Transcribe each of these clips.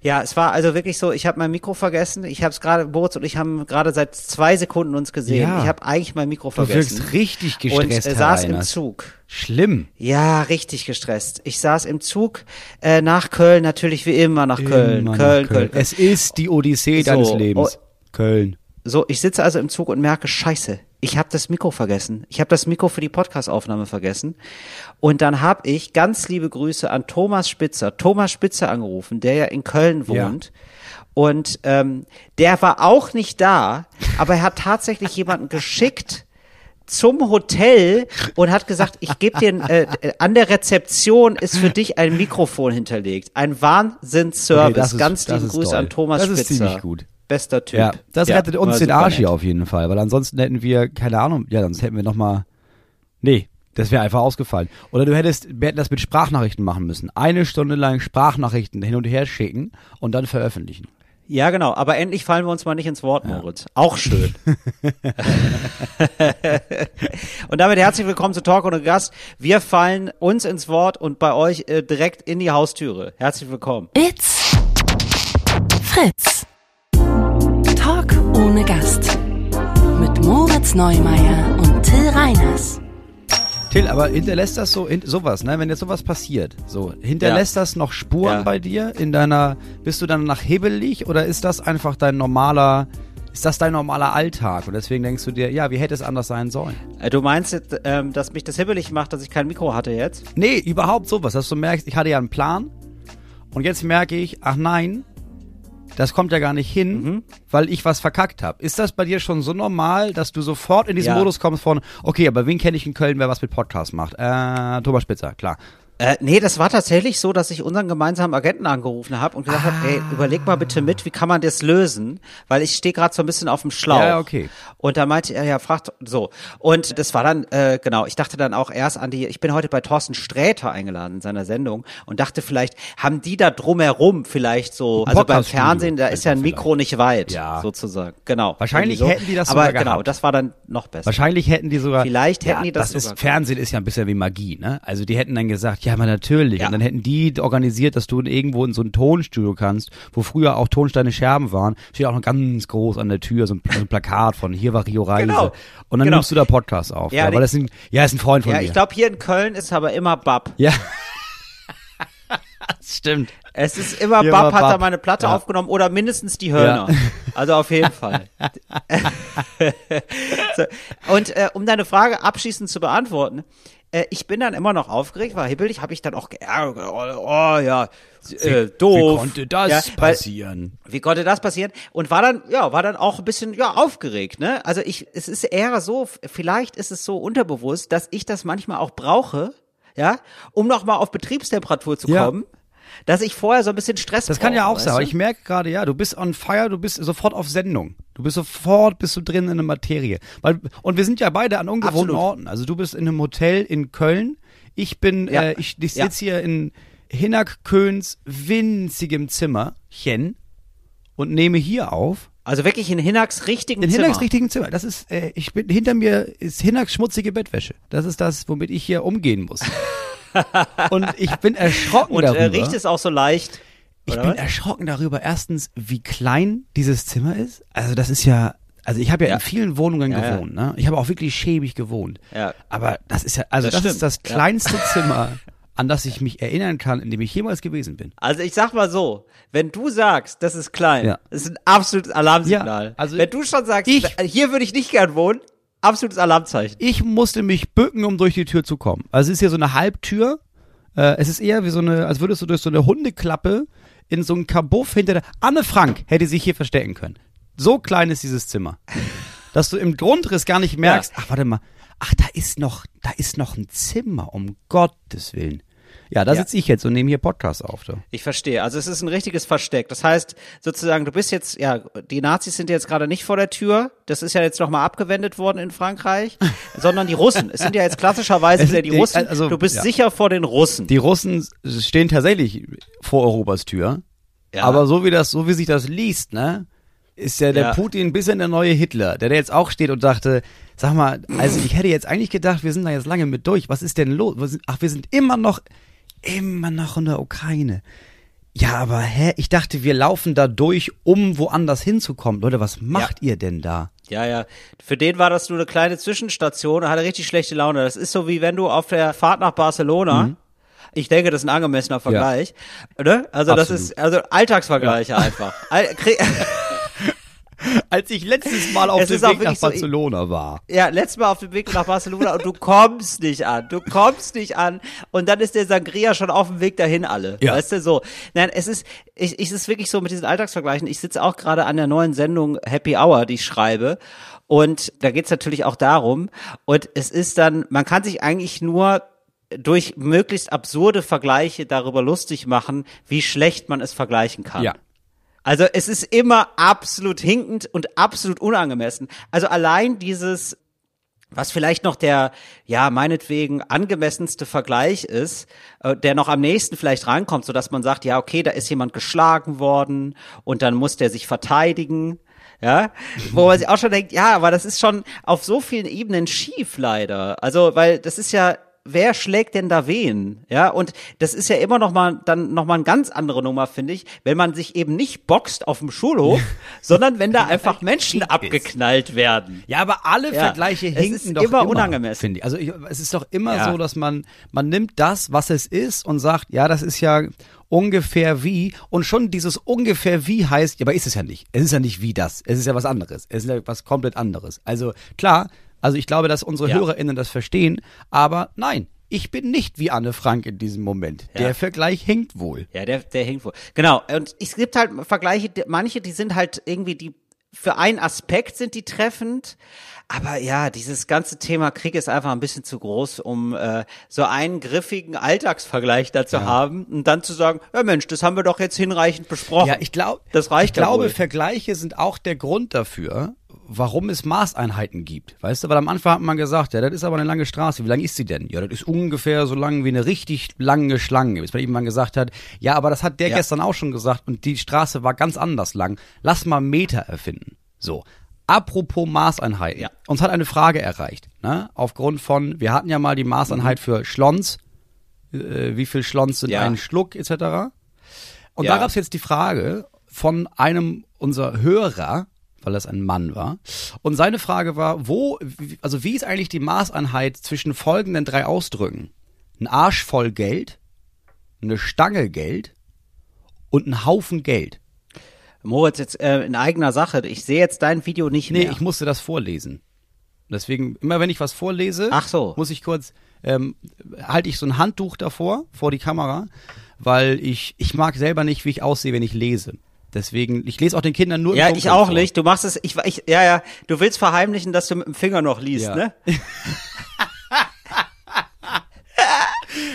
Ja, es war also wirklich so, ich habe mein Mikro vergessen. Ich habe es gerade, Boris und ich haben gerade seit zwei Sekunden uns gesehen. Ja. Ich habe eigentlich mein Mikro Du vergessen. wirkst richtig und gestresst, äh, Herr saß im. Zug. Schlimm. Ja, richtig gestresst. Ich saß im Zug äh, nach Köln, natürlich wie immer nach Köln. Immer nach Köln, Köln, Köln. Es ist die Odyssee So, deines Lebens. oh. Köln. So, ich sitze also im Zug und merke, scheiße, ich habe das Mikro vergessen. Ich habe das Mikro für die Podcastaufnahme vergessen. Und dann habe ich ganz liebe Grüße an Thomas Spitzer, Thomas Spitzer angerufen, der ja in Köln wohnt. Und ähm, der war auch nicht da, aber er hat tatsächlich jemanden geschickt zum Hotel und hat gesagt, ich gebe dir, äh, äh, an der Rezeption ist für dich ein Mikrofon hinterlegt. Ein Wahnsinnsservice. Okay, das ist- Ganz das liebe ist Grüße toll. an Thomas Das ist Spitzer. ziemlich gut. Bester Typ. Ja, das Ja, rettet uns den Arsch hier auf jeden Fall, weil ansonsten hätten wir, keine Ahnung, ja, sonst hätten wir noch mal, nee, das wäre einfach ausgefallen. Oder du hättest, wir hätten das mit Sprachnachrichten machen müssen. Eine Stunde lang Sprachnachrichten hin und her schicken und dann veröffentlichen. Ja, genau. Aber endlich fallen wir uns mal nicht ins Wort, Moritz. Auch schön. und damit herzlich willkommen zu Talk ohne Gast. Wir fallen uns ins Wort und bei euch äh, direkt in die Haustüre. Herzlich willkommen. It's Fritz. Ohne Gast. Mit Moritz Neumeier und Till Reiners. Till, aber hinterlässt das so, in, sowas, ne, wenn jetzt sowas passiert, so, hinterlässt das noch Spuren Ja. bei dir in deiner, bist du dann nach hibbelig oder ist das einfach dein normaler, ist das dein normaler Alltag und deswegen denkst du dir, ja, wie hätte es anders sein sollen? Äh, du meinst, jetzt, ähm, dass mich das hibbelig macht, dass ich kein Mikro hatte jetzt? Nee, überhaupt sowas, dass du merkst, ich hatte ja einen Plan und jetzt merke ich, ach nein, das kommt ja gar nicht hin, Mhm. weil ich was verkackt habe. Ist das bei dir schon so normal, dass du sofort in diesen Ja. Modus kommst von, okay, aber wen kenne ich in Köln, wer was mit Podcast macht? Äh, Thomas Spitzer, klar. Äh, nee, das war tatsächlich so, dass ich unseren gemeinsamen Agenten angerufen habe und gesagt habe, ey, überleg mal bitte mit, wie kann man das lösen? Weil ich stehe gerade so ein bisschen auf dem Schlauch. Ja, okay. Und da meinte er, ja, fragt so. Und das war dann, äh, genau, ich dachte dann auch erst an die, ich bin heute bei Thorsten Sträter eingeladen in seiner Sendung und dachte vielleicht, haben die da drumherum vielleicht so, also beim Fernsehen, da ist ja ein Mikro nicht weit, Ja. sozusagen. Genau. Wahrscheinlich Irgendwie hätten die das Aber sogar genau, gehabt. das war dann noch besser. Wahrscheinlich hätten die sogar. Vielleicht hätten ja, die das Das sogar ist Fernsehen ist ja ein bisschen wie Magie, ne? Also die hätten dann gesagt, ja, aber natürlich. Ja. Und dann hätten die organisiert, dass du irgendwo in so ein Tonstudio kannst, wo früher auch Tonsteine Scherben waren. Steht auch noch ganz groß an der Tür so ein, so ein Plakat von hier war Rio Reise. Genau. Und dann Genau. nimmst du da Podcast auf. Ja, Ja, weil das ist ein, ja, ist ein Freund von Ja, mir. ich glaube, hier in Köln ist aber immer Bab. Ja. das stimmt. Es ist immer Hier Bab hat da meine Platte Ja. aufgenommen oder mindestens die Hörner. Ja. Also auf jeden Fall. so. Und äh, um deine Frage abschließend zu beantworten, äh, ich bin dann immer noch aufgeregt, weil hibbelig habe ich dann auch geärgert. Oh, oh ja, äh, doof. Wie konnte das ja, weil, passieren? wie konnte das passieren? Und war dann, ja, war dann auch ein bisschen, ja, aufgeregt, ne? Also ich, es ist eher so, vielleicht ist es so unterbewusst, dass ich das manchmal auch brauche, ja, um nochmal auf Betriebstemperatur zu Ja. kommen, dass ich vorher so ein bisschen Stress Das kann ja auch sein, aber ich merke gerade, ja, du bist on fire, du bist sofort auf Sendung. Du bist sofort, bist du drin in der Materie. Weil, und wir sind ja beide an ungewohnten. Orten. Also du bist in einem Hotel in Köln, ich bin, Ja. äh, ich, ich Ja. sitze hier in Hinak Köhns winzigem Zimmerchen und nehme hier auf. Also wirklich in Hinaks richtigen In Zimmer. Hinaks richtigen Zimmer. Das ist, äh, ich bin, hinter mir ist Hinaks schmutzige Bettwäsche. Das ist das, womit ich hier umgehen muss. und ich bin erschrocken Und äh, darüber. riecht es auch so leicht. Ich bin was? erschrocken darüber, erstens, wie klein dieses Zimmer ist. Also das ist ja, also ich habe ja, Ja. in vielen Wohnungen Ja, gewohnt, ne? Ich habe auch wirklich schäbig gewohnt. Ja. Aber das ist ja, also Das das, ist das kleinste Zimmer, an das ich mich erinnern kann, in dem ich jemals gewesen bin. Also ich sag mal so, wenn du sagst, das ist klein, Ja. das ist ein absolutes Alarmsignal. Ja, also wenn du schon sagst, ich- hier würde ich nicht gern wohnen, absolutes Alarmzeichen. Ich musste mich bücken, um durch die Tür zu kommen. Also es ist hier so eine Halbtür. Äh, es ist eher wie so eine, als würdest du durch so eine Hundeklappe in so einen Kabuff hinter der. Anne Frank hätte sich hier verstecken können. So klein ist dieses Zimmer. dass du im Grundriss gar nicht merkst, ach, warte mal, ach, da ist noch, da ist noch ein Zimmer, um Gottes Willen. Ja, da Ja. sitze ich jetzt und nehme hier Podcast auf. Du. Ich verstehe. Also es ist ein richtiges Versteck. Das heißt, sozusagen, du bist jetzt, ja, die Nazis sind jetzt gerade nicht vor der Tür. Das ist ja jetzt nochmal abgewendet worden in Frankreich, sondern die Russen. Es sind ja jetzt klassischerweise wieder die die- Russen. also, du bist ja. sicher vor den Russen. Die Russen stehen tatsächlich vor Europas Tür. Ja. Aber so wie das, so wie sich das liest, ne, ist ja der Ja. Putin ein bisschen der neue Hitler, der da jetzt auch steht und dachte, sag mal, also ich hätte jetzt eigentlich gedacht, wir sind da jetzt lange mit durch. Was ist denn los? Ach, wir sind immer noch, immer noch in der Ukraine. Ja, aber hä? Ich dachte, wir laufen da durch, um woanders hinzukommen. Leute, was macht ihr denn da? Ja, ja. Für den war das nur eine kleine Zwischenstation, er hatte richtig schlechte Laune. Das ist so wie wenn du auf der Fahrt nach Barcelona, Mhm. ich denke, das ist ein angemessener Vergleich, ne? Also das Absolut. ist, also Alltagsvergleiche einfach. All, Als ich letztes Mal auf dem Weg nach wirklich so, Barcelona war. ja, letztes Mal auf dem Weg nach Barcelona und du kommst nicht an. Du kommst nicht an. Und dann ist der Sangria schon auf dem Weg dahin alle. Ja. Weißt du, so. Nein, es ist, ich, ich es ist wirklich so mit diesen Alltagsvergleichen. Ich sitze auch gerade an der neuen Sendung Happy Hour, die ich schreibe. Und da geht's natürlich auch darum. Und es ist dann, man kann sich eigentlich nur durch möglichst absurde Vergleiche darüber lustig machen, wie schlecht man es vergleichen kann. Ja. Also es ist immer absolut hinkend und absolut unangemessen. Also allein dieses, was vielleicht noch der, ja, meinetwegen angemessenste Vergleich ist, äh, der noch am nächsten vielleicht rankommt, so dass man sagt, ja, okay, da ist jemand geschlagen worden und dann muss der sich verteidigen. Ja, wo man sich auch schon denkt, ja, aber das ist schon auf so vielen Ebenen schief leider. Also, weil das ist ja, wer schlägt denn da wen? Ja, und das ist ja immer noch mal dann noch mal eine ganz andere Nummer, finde ich, wenn man sich eben nicht boxt auf dem Schulhof, sondern wenn da einfach Menschen abgeknallt werden. Ja, aber alle Ja, Vergleiche es hinken ist doch immer immer, unangemessen. Finde ich. Also ich, es ist doch immer Ja. so, dass man man nimmt das, was es ist und sagt, ja, das ist ja ungefähr wie und schon dieses ungefähr wie heißt, ja, aber ist es ja nicht. Es ist ja nicht wie das. Es ist ja was anderes. Es ist ja was komplett anderes. Also klar, also ich glaube, dass unsere Ja. HörerInnen das verstehen, aber nein, ich bin nicht wie Anne Frank in diesem Moment. Ja. Der Vergleich hinkt wohl. Ja, der, der hinkt wohl. Genau. Und es gibt halt Vergleiche, manche, die sind halt irgendwie die, für einen Aspekt sind die treffend. Aber ja, dieses ganze Thema Krieg ist einfach ein bisschen zu groß, um äh, so einen griffigen Alltagsvergleich da zu haben und dann zu sagen, ja Mensch, das haben wir doch jetzt hinreichend besprochen. Ja, ich glaube, das reicht ich glaube, ja wohl. Vergleiche sind auch der Grund dafür, warum es Maßeinheiten gibt. Weißt du, weil am Anfang hat man gesagt, ja, das ist aber eine lange Straße. Wie lang ist sie denn? Ja, das ist ungefähr so lang wie eine richtig lange Schlange. Bis man irgendwann gesagt hat, ja, aber das hat der Ja. gestern auch schon gesagt und die Straße war ganz anders lang. Lass mal Meter erfinden. So. Apropos Maßeinheiten. Ja. Uns hat eine Frage erreicht, ne? Aufgrund von, wir hatten ja mal die Maßeinheit für Schlons, äh, wie viel Schlons sind Ja. ein Schluck, etc. Und da gab es jetzt die Frage von einem unserer Hörer, weil das ein Mann war. Und seine Frage war, wo, wie- also wie ist eigentlich die Maßeinheit zwischen folgenden drei Ausdrücken? Ein Arsch voll Geld, eine Stange Geld und ein Haufen Geld. Moritz, jetzt äh, in eigener Sache, ich sehe jetzt dein Video nicht Nee, mehr. ich musste das vorlesen. Deswegen, immer wenn ich was vorlese, Ach so. muss ich kurz, ähm, halte ich so ein Handtuch davor, vor die Kamera, weil ich, ich mag selber nicht, wie ich aussehe, wenn ich lese. Deswegen, ich lese auch den Kindern nur im ja, ich auch vor. nicht. Du machst es, ich, ich, ja, ja, du willst verheimlichen, dass du mit dem Finger noch liest, Ja. ne?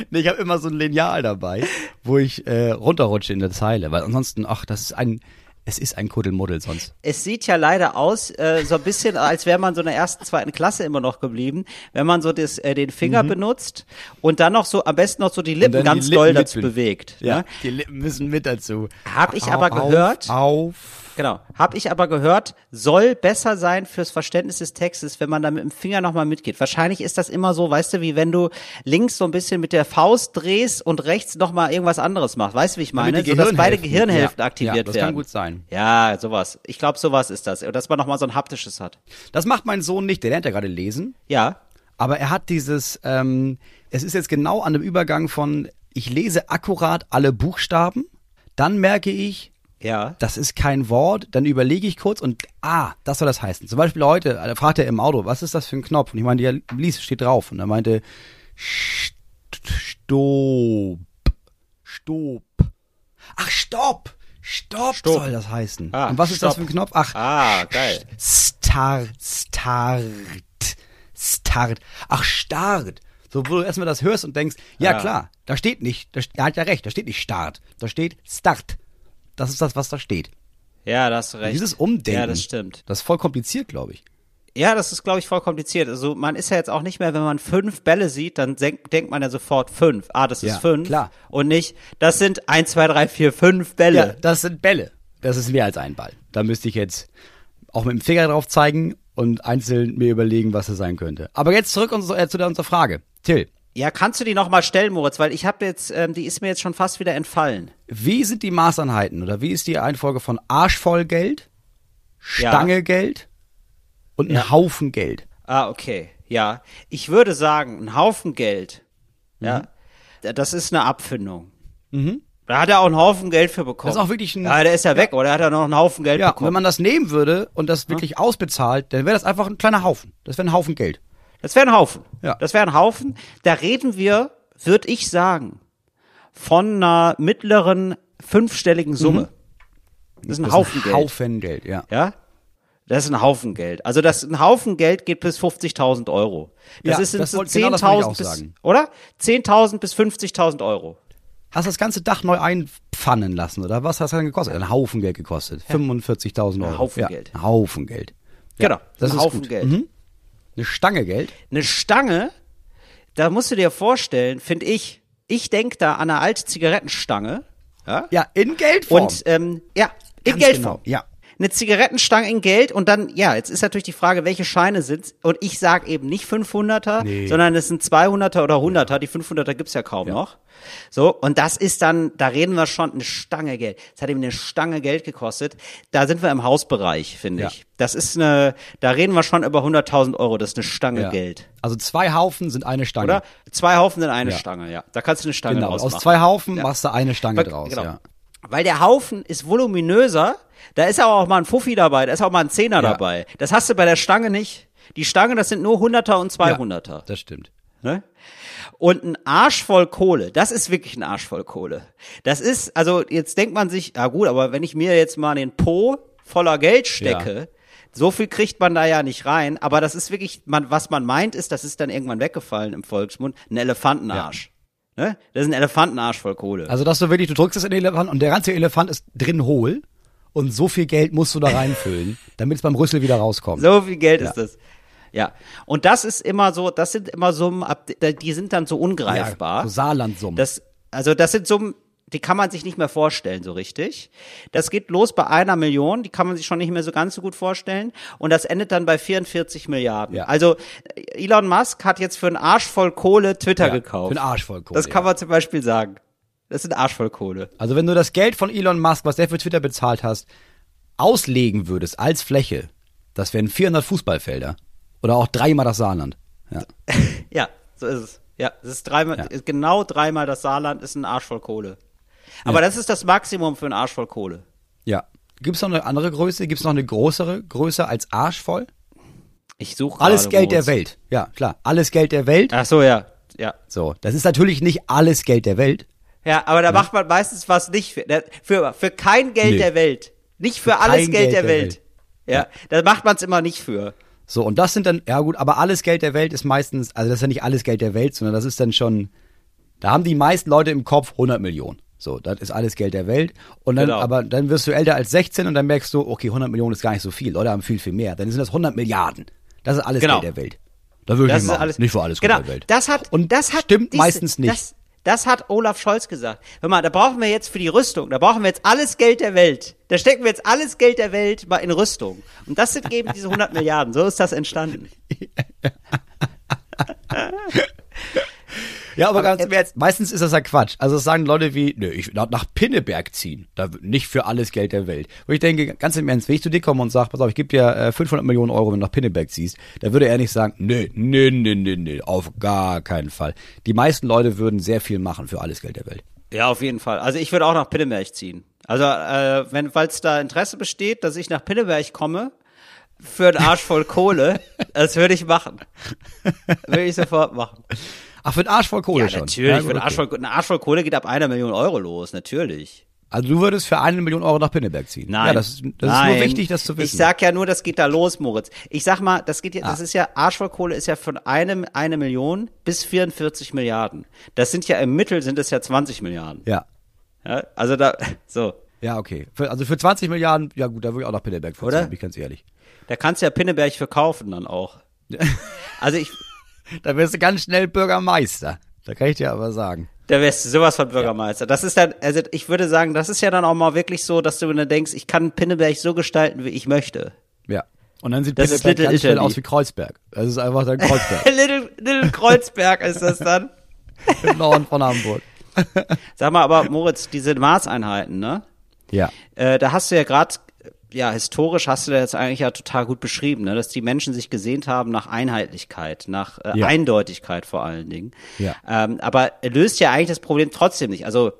Nee, ich habe immer so ein Lineal dabei, wo ich äh, runterrutsche in der Zeile, weil ansonsten, ach, das ist ein, es ist ein Kuddelmuddel sonst. es sieht ja leider aus, äh, so ein bisschen, als wäre man so in der ersten, zweiten Klasse immer noch geblieben, wenn man so das, äh, den Finger benutzt und dann noch so, am besten noch so die Lippen dann die ganz Lippen doll dazu bewegt. Ja. die Lippen müssen mit dazu. Hab ich aber Auf, gehört. Auf. Genau. Hab ich aber gehört, soll besser sein fürs Verständnis des Textes, wenn man da mit dem Finger nochmal mitgeht. Wahrscheinlich ist das immer so, weißt du, wie wenn du links so ein bisschen mit der Faust drehst und rechts nochmal irgendwas anderes machst. Weißt du, wie ich meine? So, dass beide Gehirnhälften- ja, aktiviert ja, das werden. kann gut sein. Ja, sowas. Ich glaube, sowas ist das. Dass man nochmal so ein haptisches hat. Das macht mein Sohn nicht, der lernt ja gerade lesen. Ja. Aber er hat dieses, ähm, es ist jetzt genau an dem Übergang von, ich lese akkurat alle Buchstaben, dann merke ich, Ja. das ist kein Wort, dann überlege ich kurz und, ah, das soll das heißen. Zum Beispiel heute, da fragt er im Auto, was ist das für ein Knopf? Und ich meinte, ja, lies, steht drauf. Und er meinte, St- Stopp, Stopp. Ach, Stopp, Stopp, Stopp. soll das heißen. Ah, und was ist das für ein Knopf? Ach, Ah, geil. Start, Start, Start. Ach, Start. So, wo du erstmal das hörst und denkst, ja, Ja. klar, da steht nicht, da, er hat ja recht, da steht nicht Start, da steht Start. Das ist das, was da steht. Ja, da hast du recht. Dieses Umdenken. Ja, das stimmt. Das ist voll kompliziert, glaube ich. Ja, das ist, glaube ich, voll kompliziert. Also man ist ja jetzt auch nicht mehr, wenn man fünf Bälle sieht, dann denk, denkt man ja sofort fünf. Ah, das ist Ja, fünf. klar. Und nicht, das sind eins, zwei, drei, vier, fünf Bälle. das sind Bälle. Das ist mehr als ein Ball. Da müsste ich jetzt auch mit dem Finger drauf zeigen und einzeln mir überlegen, was es sein könnte. Aber jetzt zurück äh, zu unserer Frage. Till, Ja, kannst du die noch mal stellen, Moritz? Weil ich habe jetzt, ähm, die ist mir jetzt schon fast wieder entfallen. Wie sind die Maßeinheiten oder wie ist die Einfolge von Arsch voll Geld, Ja. Geld und ein Ja. Haufen Geld? Ah, okay. Ja. Ich würde sagen, ein Haufen Geld. Ja. Das ist eine Abfindung. Da hat er auch einen Haufen Geld für bekommen. Das ist auch wirklich ein- Ja, der ist ja weg, oder? Hat er noch einen Haufen Geld Ja, bekommen? wenn man das nehmen würde und das wirklich ausbezahlt, dann wäre das einfach ein kleiner Haufen. Das wäre ein Haufen Geld. Das wäre ein Haufen. Ja. Das wäre ein Haufen. Da reden wir, würde ich sagen, von einer mittleren fünfstelligen Summe. Das ist ein Mhm. Das Haufen ist ein Geld. Haufen Geld, ja. Ja? Das ist ein Haufen Geld. Also das ein Haufen Geld geht bis 50.000 Euro. Das Ja, ist genau ich 10.000 auch bis, sagen. oder? 10.000 bis 50.000 Euro. Hast das ganze Dach neu einpfannen lassen, oder was hat das dann gekostet? Ein Haufen Geld gekostet. 45.000 Euro. Haufen ja, Geld. Ein Haufen Geld. Genau. das ein ist Haufen gut. Geld. Mhm. Eine Stange Geld. Eine Stange, da musst du dir vorstellen, finde ich, ich denk da an eine alte Zigarettenstange. Ja? Ja, in Geldform. Und ähm, ja, in Ganz Geldform. genau, ja. Eine Zigarettenstange in Geld und dann, ja, jetzt ist natürlich die Frage, welche Scheine sind's? Und ich sag eben nicht 500er, Nee. sondern es sind 200er oder 100er. Die 500er gibt's ja kaum noch. So, und das ist dann, da reden wir schon, eine Stange Geld. Das hat eben eine Stange Geld gekostet. Da sind wir im Hausbereich, finde Ja. ich. Das ist eine, da reden wir schon über 100.000 Euro. Das ist eine Stange ja. Geld. Also zwei Haufen sind eine Stange. Oder? Zwei Haufen sind eine Ja. Stange, ja. Da kannst du eine Stange Genau. draus Aus machen. zwei Haufen Ja. machst du eine Stange Weil- draus. genau. Ja. Weil der Haufen ist voluminöser, da ist aber auch mal ein Fuffi dabei, da ist auch mal ein Zehner Ja. dabei. Das hast du bei der Stange nicht. Die Stange, das sind nur 100er und 200er. Das stimmt. Ne? Und ein Arsch voll Kohle, das ist wirklich ein Arsch voll Kohle. Das ist, also jetzt denkt man sich, ah gut, aber wenn ich mir jetzt mal den Po voller Geld stecke, Ja. so viel kriegt man da ja nicht rein, aber das ist wirklich, man, was man meint ist, das ist dann irgendwann weggefallen im Volksmund, ein Elefantenarsch. Ne? Das ist ein Elefantenarsch voll Kohle. Also, dass du wirklich, du drückst es in den Elefant und der ganze Elefant ist drin hohl und so viel Geld musst du da reinfüllen, damit es beim Rüssel wieder rauskommt. So viel Geld Ja. ist das. Ja. Und das ist immer so, das sind immer Summen, die sind dann so ungreifbar. so Saarlandsummen. Das, also das sind Summen, die kann man sich nicht mehr vorstellen, so richtig. Das geht los bei einer Million, die kann man sich schon nicht mehr so ganz so gut vorstellen. Und das endet dann bei 44 Milliarden. Ja. Also Elon Musk hat jetzt für einen Arsch voll Kohle Twitter Ja, gekauft. für einen Arsch voll Kohle, Das kann ja. man zum Beispiel sagen. Das ist ein Arsch voll Kohle. Also wenn du das Geld von Elon Musk, was der für Twitter bezahlt hast, auslegen würdest als Fläche, das wären 400 Fußballfelder. Oder auch dreimal das Saarland. Ja. Ja, so ist es. Ja, es ist dreimal, Ja. genau dreimal das Saarland ist ein Arsch voll Kohle. Aber das ist das Maximum für einen Arsch voll Kohle. ja. Gibt es noch eine andere Größe? Gibt es noch eine größere Größe als Arsch voll? Ich suche Alles Geld der Welt. Ja, klar. Alles Geld der Welt. Ach so, ja. Ja. So, das ist natürlich nicht alles Geld der Welt. Ja, aber da macht man meistens was nicht für, der- für, für kein Geld Nee. der Welt. Nicht für, Für alles kein Geld, der, Welt. Ja, da macht man es immer nicht für. So, und das sind dann, ja gut, aber alles Geld der Welt ist meistens, also das ist ja nicht alles Geld der Welt, sondern das ist dann schon, da haben die meisten Leute im Kopf 100 Millionen. So, das ist alles Geld der Welt. Und dann, Genau. aber dann wirst du älter als 16 und dann merkst du, okay, 100 Millionen ist gar nicht so viel. Leute haben viel, viel mehr. Dann sind das 100 Milliarden. Das ist alles Genau. Geld der Welt. Da würde ich Das nicht machen. alles. nicht für alles genau, Geld der Welt. Das hat, und das hat, stimmt diese- meistens nicht. Das, das hat Olaf Scholz gesagt. Hör mal, da brauchen wir jetzt für die Rüstung, da brauchen wir jetzt alles Geld der Welt. Da stecken wir jetzt alles Geld der Welt mal in Rüstung. Und das sind eben diese 100 Milliarden. So ist das entstanden. Ja, aber, Aber ganz jetzt- im Ernst, meistens ist das ja Quatsch. Also es sagen Leute wie, nö, ich will nach Pinneberg ziehen. Da nicht für alles Geld der Welt. Wo ich denke, ganz im Ernst, wenn ich zu dir komme und sage, pass auf, ich gebe dir äh, 500 Millionen Euro, wenn du nach Pinneberg ziehst, da würde er nicht sagen, nö, nö, nö, nö, nö, auf gar keinen Fall. Die meisten Leute würden sehr viel machen für alles Geld der Welt. Ja, auf jeden Fall. Also ich würde auch nach Pinneberg ziehen. Also äh, wenn, falls da Interesse besteht, dass ich nach Pinneberg komme, für einen Arsch voll Kohle, das würde ich machen. Würde ich sofort machen. Ach, für den Arsch voll Kohle Ja, schon. natürlich. Ja, für einen Arsch okay. voll, ein Arsch voll Kohle geht ab einer Million Euro los, natürlich. Also du würdest für eine Million Euro nach Pinneberg ziehen. Nein. Ja, das, das Nein. ist nur wichtig, das zu wissen. Ich sag ja nur, das geht da los, Moritz. Ich sag mal, das geht ja, das Ah. ist ja, Arschvollkohle ist ja von einem, eine Million bis 44 Milliarden. Das sind ja im Mittel sind es ja 20 Milliarden. ja. Ja, also da, so. Ja, okay. Für, also für 20 Milliarden, ja gut, da würde ich auch nach Pinneberg fahren, Oder? bin ich ganz ehrlich. Da kannst du ja Pinneberg verkaufen dann auch. Also ich, Da wirst du ganz schnell Bürgermeister. Da kann ich dir aber sagen. da wärst du sowas von Bürgermeister. Das ist dann, also ich würde sagen, das ist ja dann auch mal wirklich so, dass du dann denkst, ich kann Pinneberg so gestalten, wie ich möchte. Ja. Und dann sieht Das ist Pinneberg Little ganz schnell Italy. aus wie Kreuzberg. Das ist einfach dann Kreuzberg. Little, Little Kreuzberg ist das dann. Im Norden von Hamburg. Sag mal, aber Moritz, diese Maßeinheiten, ne? Ja. Äh, da hast du ja gerade, ja, historisch hast du da jetzt eigentlich ja total gut beschrieben, ne? dass die Menschen sich gesehnt haben nach Einheitlichkeit, nach äh, Ja. Eindeutigkeit vor allen Dingen. Ja. Ähm, aber löst ja eigentlich das Problem trotzdem nicht. Also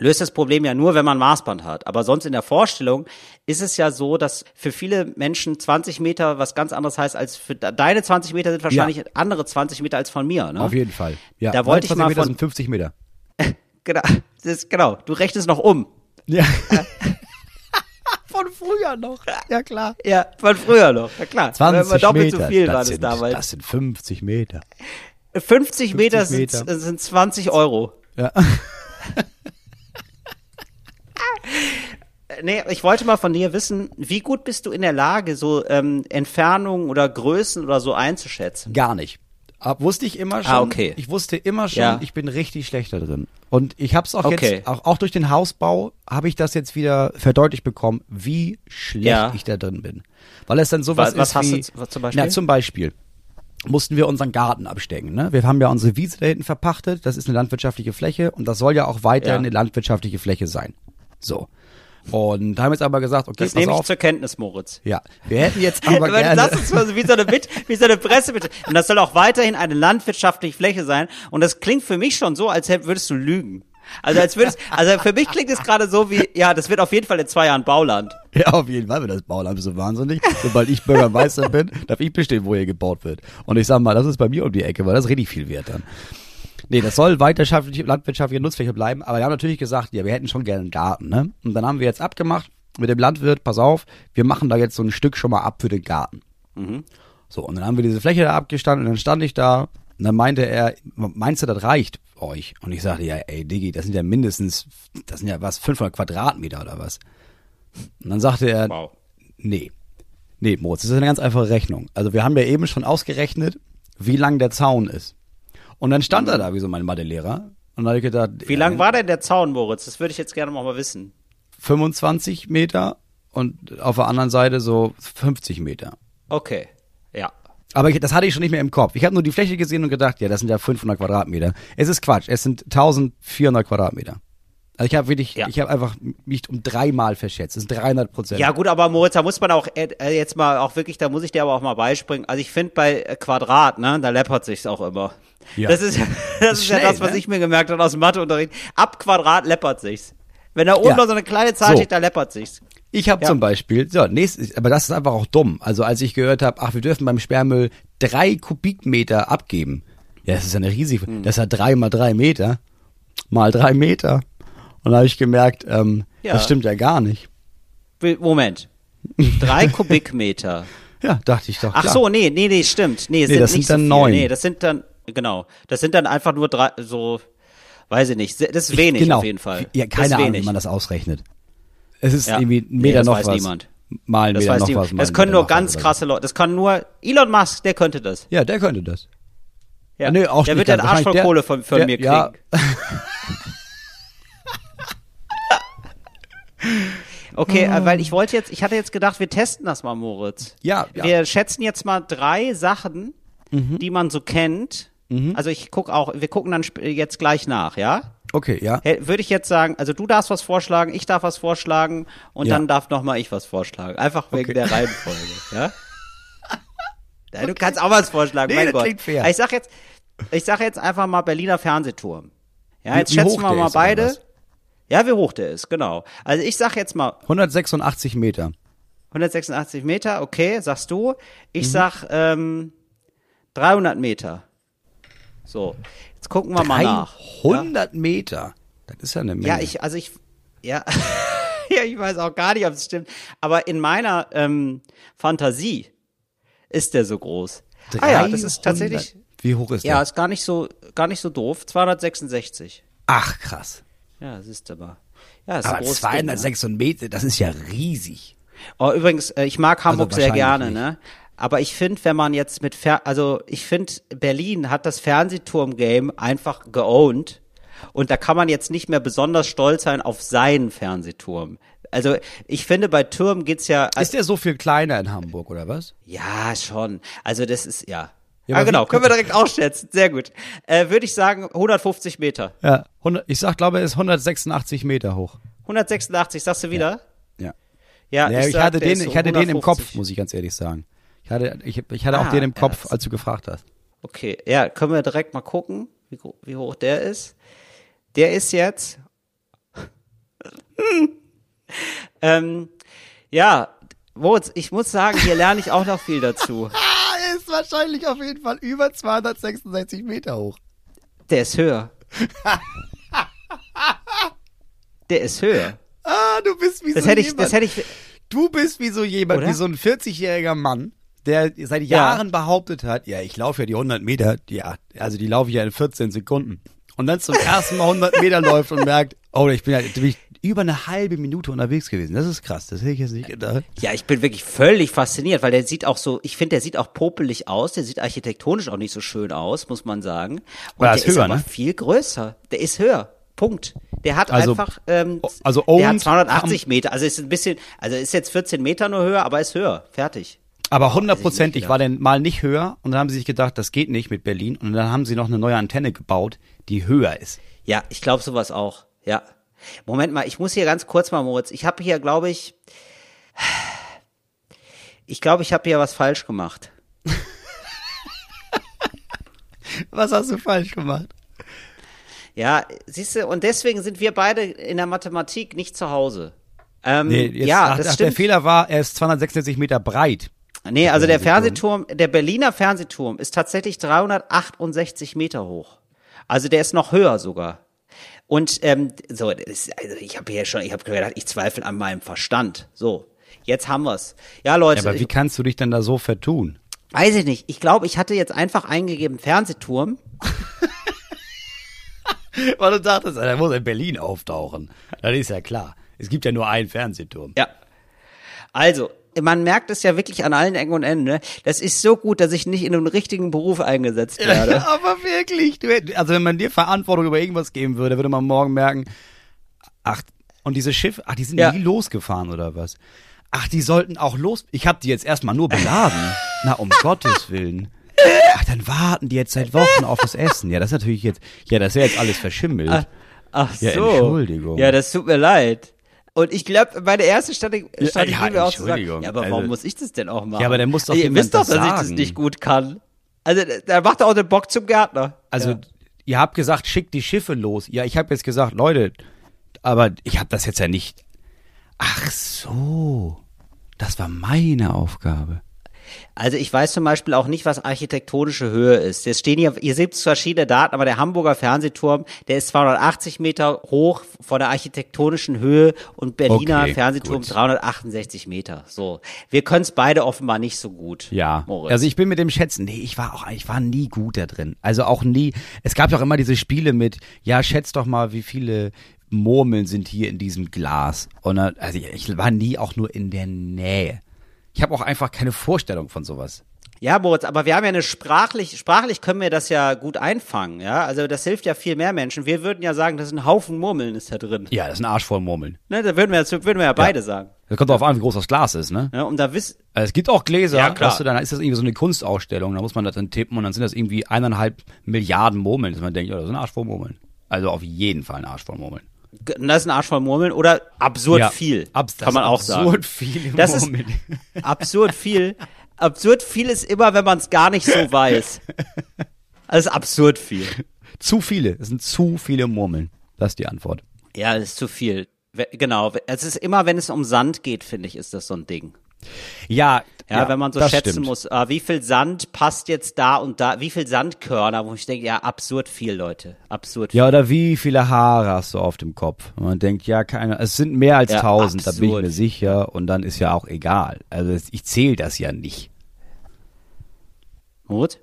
löst das Problem ja nur, wenn man Maßband hat. Aber sonst in der Vorstellung ist es ja so, dass für viele Menschen 20 Meter was ganz anderes heißt als für deine 20 Meter sind wahrscheinlich andere 20 Meter als von mir. Ne? Auf jeden Fall. Ja. Da wollte ich 29 mal Meter von- sind 50 Meter. Genau, das genau. Du rechnest noch um. Ja. Von früher noch. Ja, klar. Ja, von früher noch. Ja klar. 20 Immer doppelt Meter. so viel das war das sind, damals. Das sind 50 Meter. 50 Meter, 50 Meter. Sind, sind 20 Euro. Ja. Äh, Nee, ich wollte mal von dir wissen, wie gut bist du in der Lage, so ähm, Entfernungen oder Größen oder so einzuschätzen? Gar nicht. Ab, wusste ich immer schon. Ah, okay. Ich wusste immer schon, Ja. ich bin richtig schlecht da drin. Und ich habe es auch Okay. jetzt, auch, auch durch den Hausbau, habe ich das jetzt wieder verdeutlicht bekommen, wie schlecht Ja. ich da drin bin. Weil es dann sowas Was- was ist hast du wie, zum Beispiel? Na, zum Beispiel mussten wir unseren Garten abstecken. Ne? Wir haben ja unsere Wiese da hinten verpachtet, das ist eine landwirtschaftliche Fläche und das soll ja auch weiter Ja. eine landwirtschaftliche Fläche sein. So. Und da haben wir jetzt aber gesagt, okay, Das nehme ich auf. zur Kenntnis, Moritz. Ja, wir hätten jetzt aber gerne... Lass uns mal so wie so eine, Bit, wie so eine Pressebitte. Und das soll auch weiterhin eine landwirtschaftliche Fläche sein. Und das klingt für mich schon so, als würdest du lügen. Also als würdest, also für mich klingt es gerade so wie, ja, das wird auf jeden Fall in zwei Jahren Bauland. Ja, auf jeden Fall wird das Bauland so wahnsinnig. Sobald ich Bürgermeister bin, darf ich bestimmen, wo hier gebaut wird. Und ich sag mal, das ist bei mir um die Ecke, weil das ist richtig viel wert dann. Nee, das soll weiterschaftliche landwirtschaftliche Nutzfläche bleiben, aber wir haben natürlich gesagt, ja, wir hätten schon gerne einen Garten, ne? Und dann haben wir jetzt abgemacht mit dem Landwirt, pass auf, wir machen da jetzt so ein Stück schon mal ab für den Garten. So, und dann haben wir diese Fläche da abgestanden und dann stand ich da und dann meinte er, meinst du, das reicht euch? Und ich sagte, ja, ey, Diggi, das sind ja mindestens, das sind ja was, 500 Quadratmeter oder was? Und dann sagte er, Wow. Nee. Nee, Moritz, das ist eine ganz einfache Rechnung. Also wir haben ja eben schon ausgerechnet, wie lang der Zaun ist. Und dann stand er da, wie so mein Mathelehrer. Und da habe ich gedacht, Wie lang war denn der Zaun, Moritz? Das würde ich jetzt gerne noch mal wissen. 25 Meter und auf der anderen Seite so 50 Meter. Okay. Ja. Aber ich, das hatte ich schon nicht mehr im Kopf. Ich habe nur die Fläche gesehen und gedacht, ja, das sind ja 500 Quadratmeter. Es ist Quatsch, es sind 1400 Quadratmeter. Also ich habe wirklich, Ja. ich habe einfach mich um dreimal verschätzt. Das sind 300 Prozent. Ja gut, aber Moritz, da muss man auch äh, äh, jetzt mal auch wirklich, da muss ich dir aber auch mal beispringen. Also ich finde bei äh, Quadrat, ne, da läppert sich's auch immer. Ja. Das ist, das ist ja schnell, das, was ne? ich mir gemerkt habe aus dem Matheunterricht. Ab Quadrat läppert sich's. Wenn da oben Ja. noch so eine kleine Zahl So. steht, da läppert sich's. Ich habe Ja. zum Beispiel, so, nächstes, aber das ist einfach auch dumm. Also als ich gehört habe, ach, wir dürfen beim Sperrmüll drei Kubikmeter abgeben. Ja, das ist ja eine riesige, Hm. das ist ja drei mal drei Meter, mal drei Meter. Und da habe ich gemerkt, ähm, Ja. das stimmt ja gar nicht. Moment. Drei Kubikmeter. Ja, dachte ich doch. Ach klar. so, nee, nee, nee, stimmt. Nee, Nee, sind das nicht sind dann so viel. neun. Nee, das sind dann, genau. Das sind dann einfach nur drei, so, weiß ich nicht. Das ist wenig genau. auf jeden Fall. Ja, keine Ahnung, wie man das ausrechnet. Es ist Ja. irgendwie ein Nee, Meter das noch weiß was. niemand. Mal Das weiß noch was. das können nur ganz krasse Leute. Das kann nur Elon Musk, der könnte das. Ja, der könnte das. Ja. Nee, auch der wird einen. Arsch voll Kohle von, von der- mir kriegen. ja. Okay, äh, weil ich wollte jetzt, ich hatte jetzt gedacht, wir testen das mal, Moritz. Ja, ja. Wir schätzen jetzt mal drei Sachen, Mhm. die man so kennt. Also ich guck auch, wir gucken dann jetzt gleich nach, ja? Okay, ja. Würde ich jetzt sagen, also du darfst was vorschlagen, ich darf was vorschlagen und Ja. dann darf noch mal ich was vorschlagen. Einfach wegen Okay. der Reihenfolge, ja? ja? Du kannst auch was vorschlagen, Nee, mein das Gott. klingt fair. Ich sag jetzt, ich sag jetzt einfach mal Berliner Fernsehturm. Ja, Wie- jetzt wie schätzen hoch wir mal beide. Ja, wie hoch der ist, genau. Also ich sag jetzt mal 186 Meter. 186 Meter, okay, sagst du. Ich Mhm. sag ähm, 300 Meter. So, jetzt gucken wir mal nach. 300 Meter. Das ist ja eine Menge. Ja, ich, also ich, ja, ja, ich weiß auch gar nicht, ob es stimmt. Aber in meiner ähm, Fantasie ist der so groß. Ah ja, das ist 300. tatsächlich, Wie hoch ist ja, der? ist gar nicht so, gar nicht so doof. 266. Ach, krass. Ja, das ist aber. Ja, ist Aber ein großes Ding, ne? 206 Meter, das ist ja riesig. Oh, übrigens, äh, ich mag Hamburg sehr Also wahrscheinlich gerne, ne? Aber ich finde, wenn man jetzt mit Fer also ich finde, Berlin hat das Fernsehturm-Game einfach geowned. Und da kann man jetzt nicht mehr besonders stolz sein auf seinen Fernsehturm. Also ich finde, bei Türmen geht's ja. Ist der so viel kleiner in Hamburg, oder was? ja, schon. Also das ist, ja. Ja, ah, genau, können wir direkt ausschätzen. Sehr gut. Äh, Würde ich sagen, 150 Meter. Ja, 100, ich sag, glaube, er ist 186 Meter hoch. 186, sagst du wieder? Ja. Ja, Ja, ich, sag, hatte den, so ich hatte den im 150. Kopf, muss ich ganz ehrlich sagen. Ich hatte, ich, ich hatte auch Ah, den im Kopf, als du gefragt hast. Okay, ja, können wir direkt mal gucken, wie, wie hoch der ist. Der ist jetzt. ähm, ja, Moritz, ich muss sagen, hier lerne ich auch noch viel dazu. Ist wahrscheinlich auf jeden Fall über 266 Meter hoch. Der ist höher. Der ist höher. Ah, du bist wie Das so hätte ich, jemand. das hätte ich, du bist wie so jemand, Oder? wie so ein 40-jähriger Mann, der seit Ja. Jahren behauptet hat, ja, ich laufe ja die 100 Meter, ja, also die laufe ich ja in 14 Sekunden. Und dann zum ersten Mal 100 Meter läuft und merkt, oh, ich bin ja bin ich über eine halbe Minute unterwegs gewesen. Das ist krass, das hätte ich jetzt nicht gedacht. ja, ich bin wirklich völlig fasziniert, weil der sieht auch so, ich finde, der sieht auch popelig aus, der sieht architektonisch auch nicht so schön aus, muss man sagen. Und Aber er der ist höher, aber ne? viel größer. Der ist höher. Punkt. Der hat Also- einfach, ähm, also der hat owned 280 Meter, also ist ein bisschen, also ist jetzt 14 Meter nur höher, aber ist höher. Fertig. Aber nicht hundertprozentig war denn mal nicht höher und dann haben sie sich gedacht, das geht nicht mit Berlin und dann haben sie noch eine neue Antenne gebaut, die höher ist. Ja, ich glaube sowas auch. Ja. Moment mal, ich muss hier ganz kurz mal, Moritz. Ich habe hier, glaube ich, ich glaube, ich habe hier was falsch gemacht. Was hast du falsch gemacht? Ja, siehst du, und deswegen sind wir beide in der Mathematik nicht zu Hause. Ähm, Nee, jetzt, ja, ach, das ach, stimmt. der Fehler war, er ist 266 Meter breit. Nee, also der Fernsehturm. Fernsehturm, der Berliner Fernsehturm ist tatsächlich 368 Meter hoch. Also der ist noch höher sogar. Und ähm, so, das, also ich habe hier schon, ich habe gedacht, ich zweifle an meinem Verstand. So, jetzt haben wir's. Ja, Leute, Ja, aber wie ich, kannst du dich denn da so vertun? weiß ich nicht. Ich glaube, ich hatte jetzt einfach eingegeben Fernsehturm. Weil du dachtest, er muss in Berlin auftauchen. Das ist ja klar. Es gibt ja nur einen Fernsehturm. Ja. Also, man merkt es ja wirklich an allen Ecken und Enden. Ne? Das ist so gut, dass ich nicht in einen richtigen Beruf eingesetzt werde. aber wirklich. Du, also wenn man dir Verantwortung über irgendwas geben würde, würde man morgen merken, ach, und diese Schiffe, ach, die sind Ja. nie losgefahren oder was? Ach, die sollten auch los. Ich habe die jetzt erstmal nur beladen. Na, um Gottes Willen. Ach, dann warten die jetzt seit Wochen auf das Essen. Ja, das ist natürlich jetzt, ja, das ist ja jetzt alles verschimmelt. Ach, ach so. Ja, Entschuldigung. Ja, das tut mir leid. Und ich glaube, meine erste Strategie, Strategie ja, wäre auch zu sagen, ja, aber Also- warum muss ich das denn auch machen? Ja, aber dann muss doch Ihr jemand wisst doch, das dass ich das sagen. nicht gut kann. Also, da macht er auch den Bock zum Gärtner. Also, ja. ihr habt gesagt, schickt die Schiffe los. Ja, ich habe jetzt gesagt, Leute, aber ich habe das jetzt ja nicht. Ach so, das war meine Aufgabe. Also ich weiß zum Beispiel auch nicht, was architektonische Höhe ist. Jetzt stehen hier, ihr seht verschiedene Daten, aber der Hamburger Fernsehturm, der ist 280 Meter hoch von der architektonischen Höhe und Berliner Okay, Fernsehturm gut. 368 Meter. So, wir können es beide offenbar nicht so gut. Ja, Moritz. also ich bin mit dem Schätzen, nee, ich war auch, ich war nie gut da drin. Also auch nie, es gab ja auch immer diese Spiele mit, ja, schätzt doch mal, wie viele Murmeln sind hier in diesem Glas. Und also ich war nie auch nur in der Nähe. Ich habe auch einfach keine Vorstellung von sowas. Ja, Moritz, aber wir haben ja eine sprachlich, sprachlich können wir das ja gut einfangen, ja. Also das hilft ja viel mehr Menschen. Wir würden ja sagen, das ist ein Haufen Murmeln ist da drin. Ja, das ist ein Arsch voll Murmeln. Ne, da würden wir, das würden wir ja beide sagen. Das kommt darauf an, wie groß das Glas ist, ne? Ja, und da wiss, Also Es gibt auch Gläser, Ja, klar. weißt du, dann ist das irgendwie so eine Kunstausstellung, da muss man das dann tippen und dann sind das irgendwie eineinhalb Milliarden Murmeln, dass man denkt, ja, das ist ein Arsch voll Murmeln. Also auf jeden Fall ein Arsch voll Murmeln. Das ist ein Arsch voll Murmeln oder absurd Ja, viel. abs- das kann man auch sagen. absurd viele Das ist absurd viel. Absurd viel ist immer, wenn man es gar nicht so weiß. Also ist absurd viel. Zu viele, es sind zu viele Murmeln. Das ist die Antwort. Ja, das ist zu viel. Genau. Es ist immer, wenn es um Sand geht, finde ich, ist das so ein Ding. Ja, Ja, wenn man so schätzen stimmt. muss, ah, wie viel Sand passt jetzt da und da, wie viel Sandkörner, wo ich denke, ja, absurd viel, Leute. Absurd viel. Ja, oder wie viele Haare hast du auf dem Kopf? Und man denkt, ja, keine, es sind mehr als Ja, tausend, da bin ich mir sicher. Und dann ist ja auch egal. Also ich zähle das ja nicht. Gut?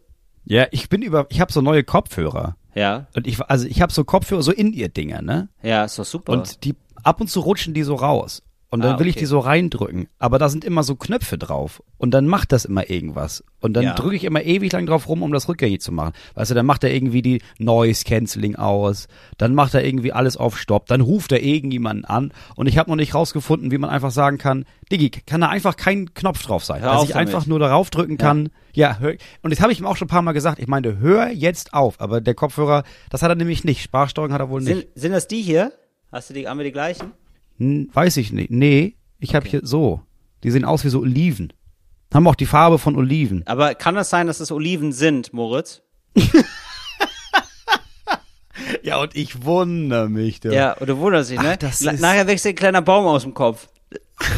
Ja, ich bin über, ich habe so neue Kopfhörer. Ja. Und ich, also ich habe so Kopfhörer, so In-Ear-Dinger, ne? Ja, ist doch super. Und die ab und zu rutschen die so raus. Und dann Ah, will ich okay. die so reindrücken. Aber da sind immer so Knöpfe drauf. Und dann macht das immer irgendwas. Und dann Ja. drücke ich immer ewig lang drauf rum, um das rückgängig zu machen. Weißt du, dann macht er irgendwie die Noise Cancelling aus. Dann macht er irgendwie alles auf Stopp. Dann ruft er irgendjemanden an. Und ich habe noch nicht rausgefunden, wie man einfach sagen kann, Digi, kann da einfach kein Knopf drauf sein. Hör dass ich damit. einfach nur darauf drücken kann. Ja, hör, und das habe ich ihm auch schon ein paar Mal gesagt. Ich meinte, hör jetzt auf. Aber der Kopfhörer, das hat er nämlich nicht. Sprachsteuerung hat er wohl nicht. Sind, sind das die hier? Hast du die, haben wir die gleichen? Weiß ich nicht. Nee, ich habe hier so. Die sehen aus wie so Oliven. Haben auch die Farbe von Oliven. Aber kann das sein, dass es Oliven sind, Moritz? Ja, und ich wundere mich. Du. Ja, oder wunderst dich, ne? Ach, das ist- Nachher wächst dir ein kleiner Baum aus dem Kopf.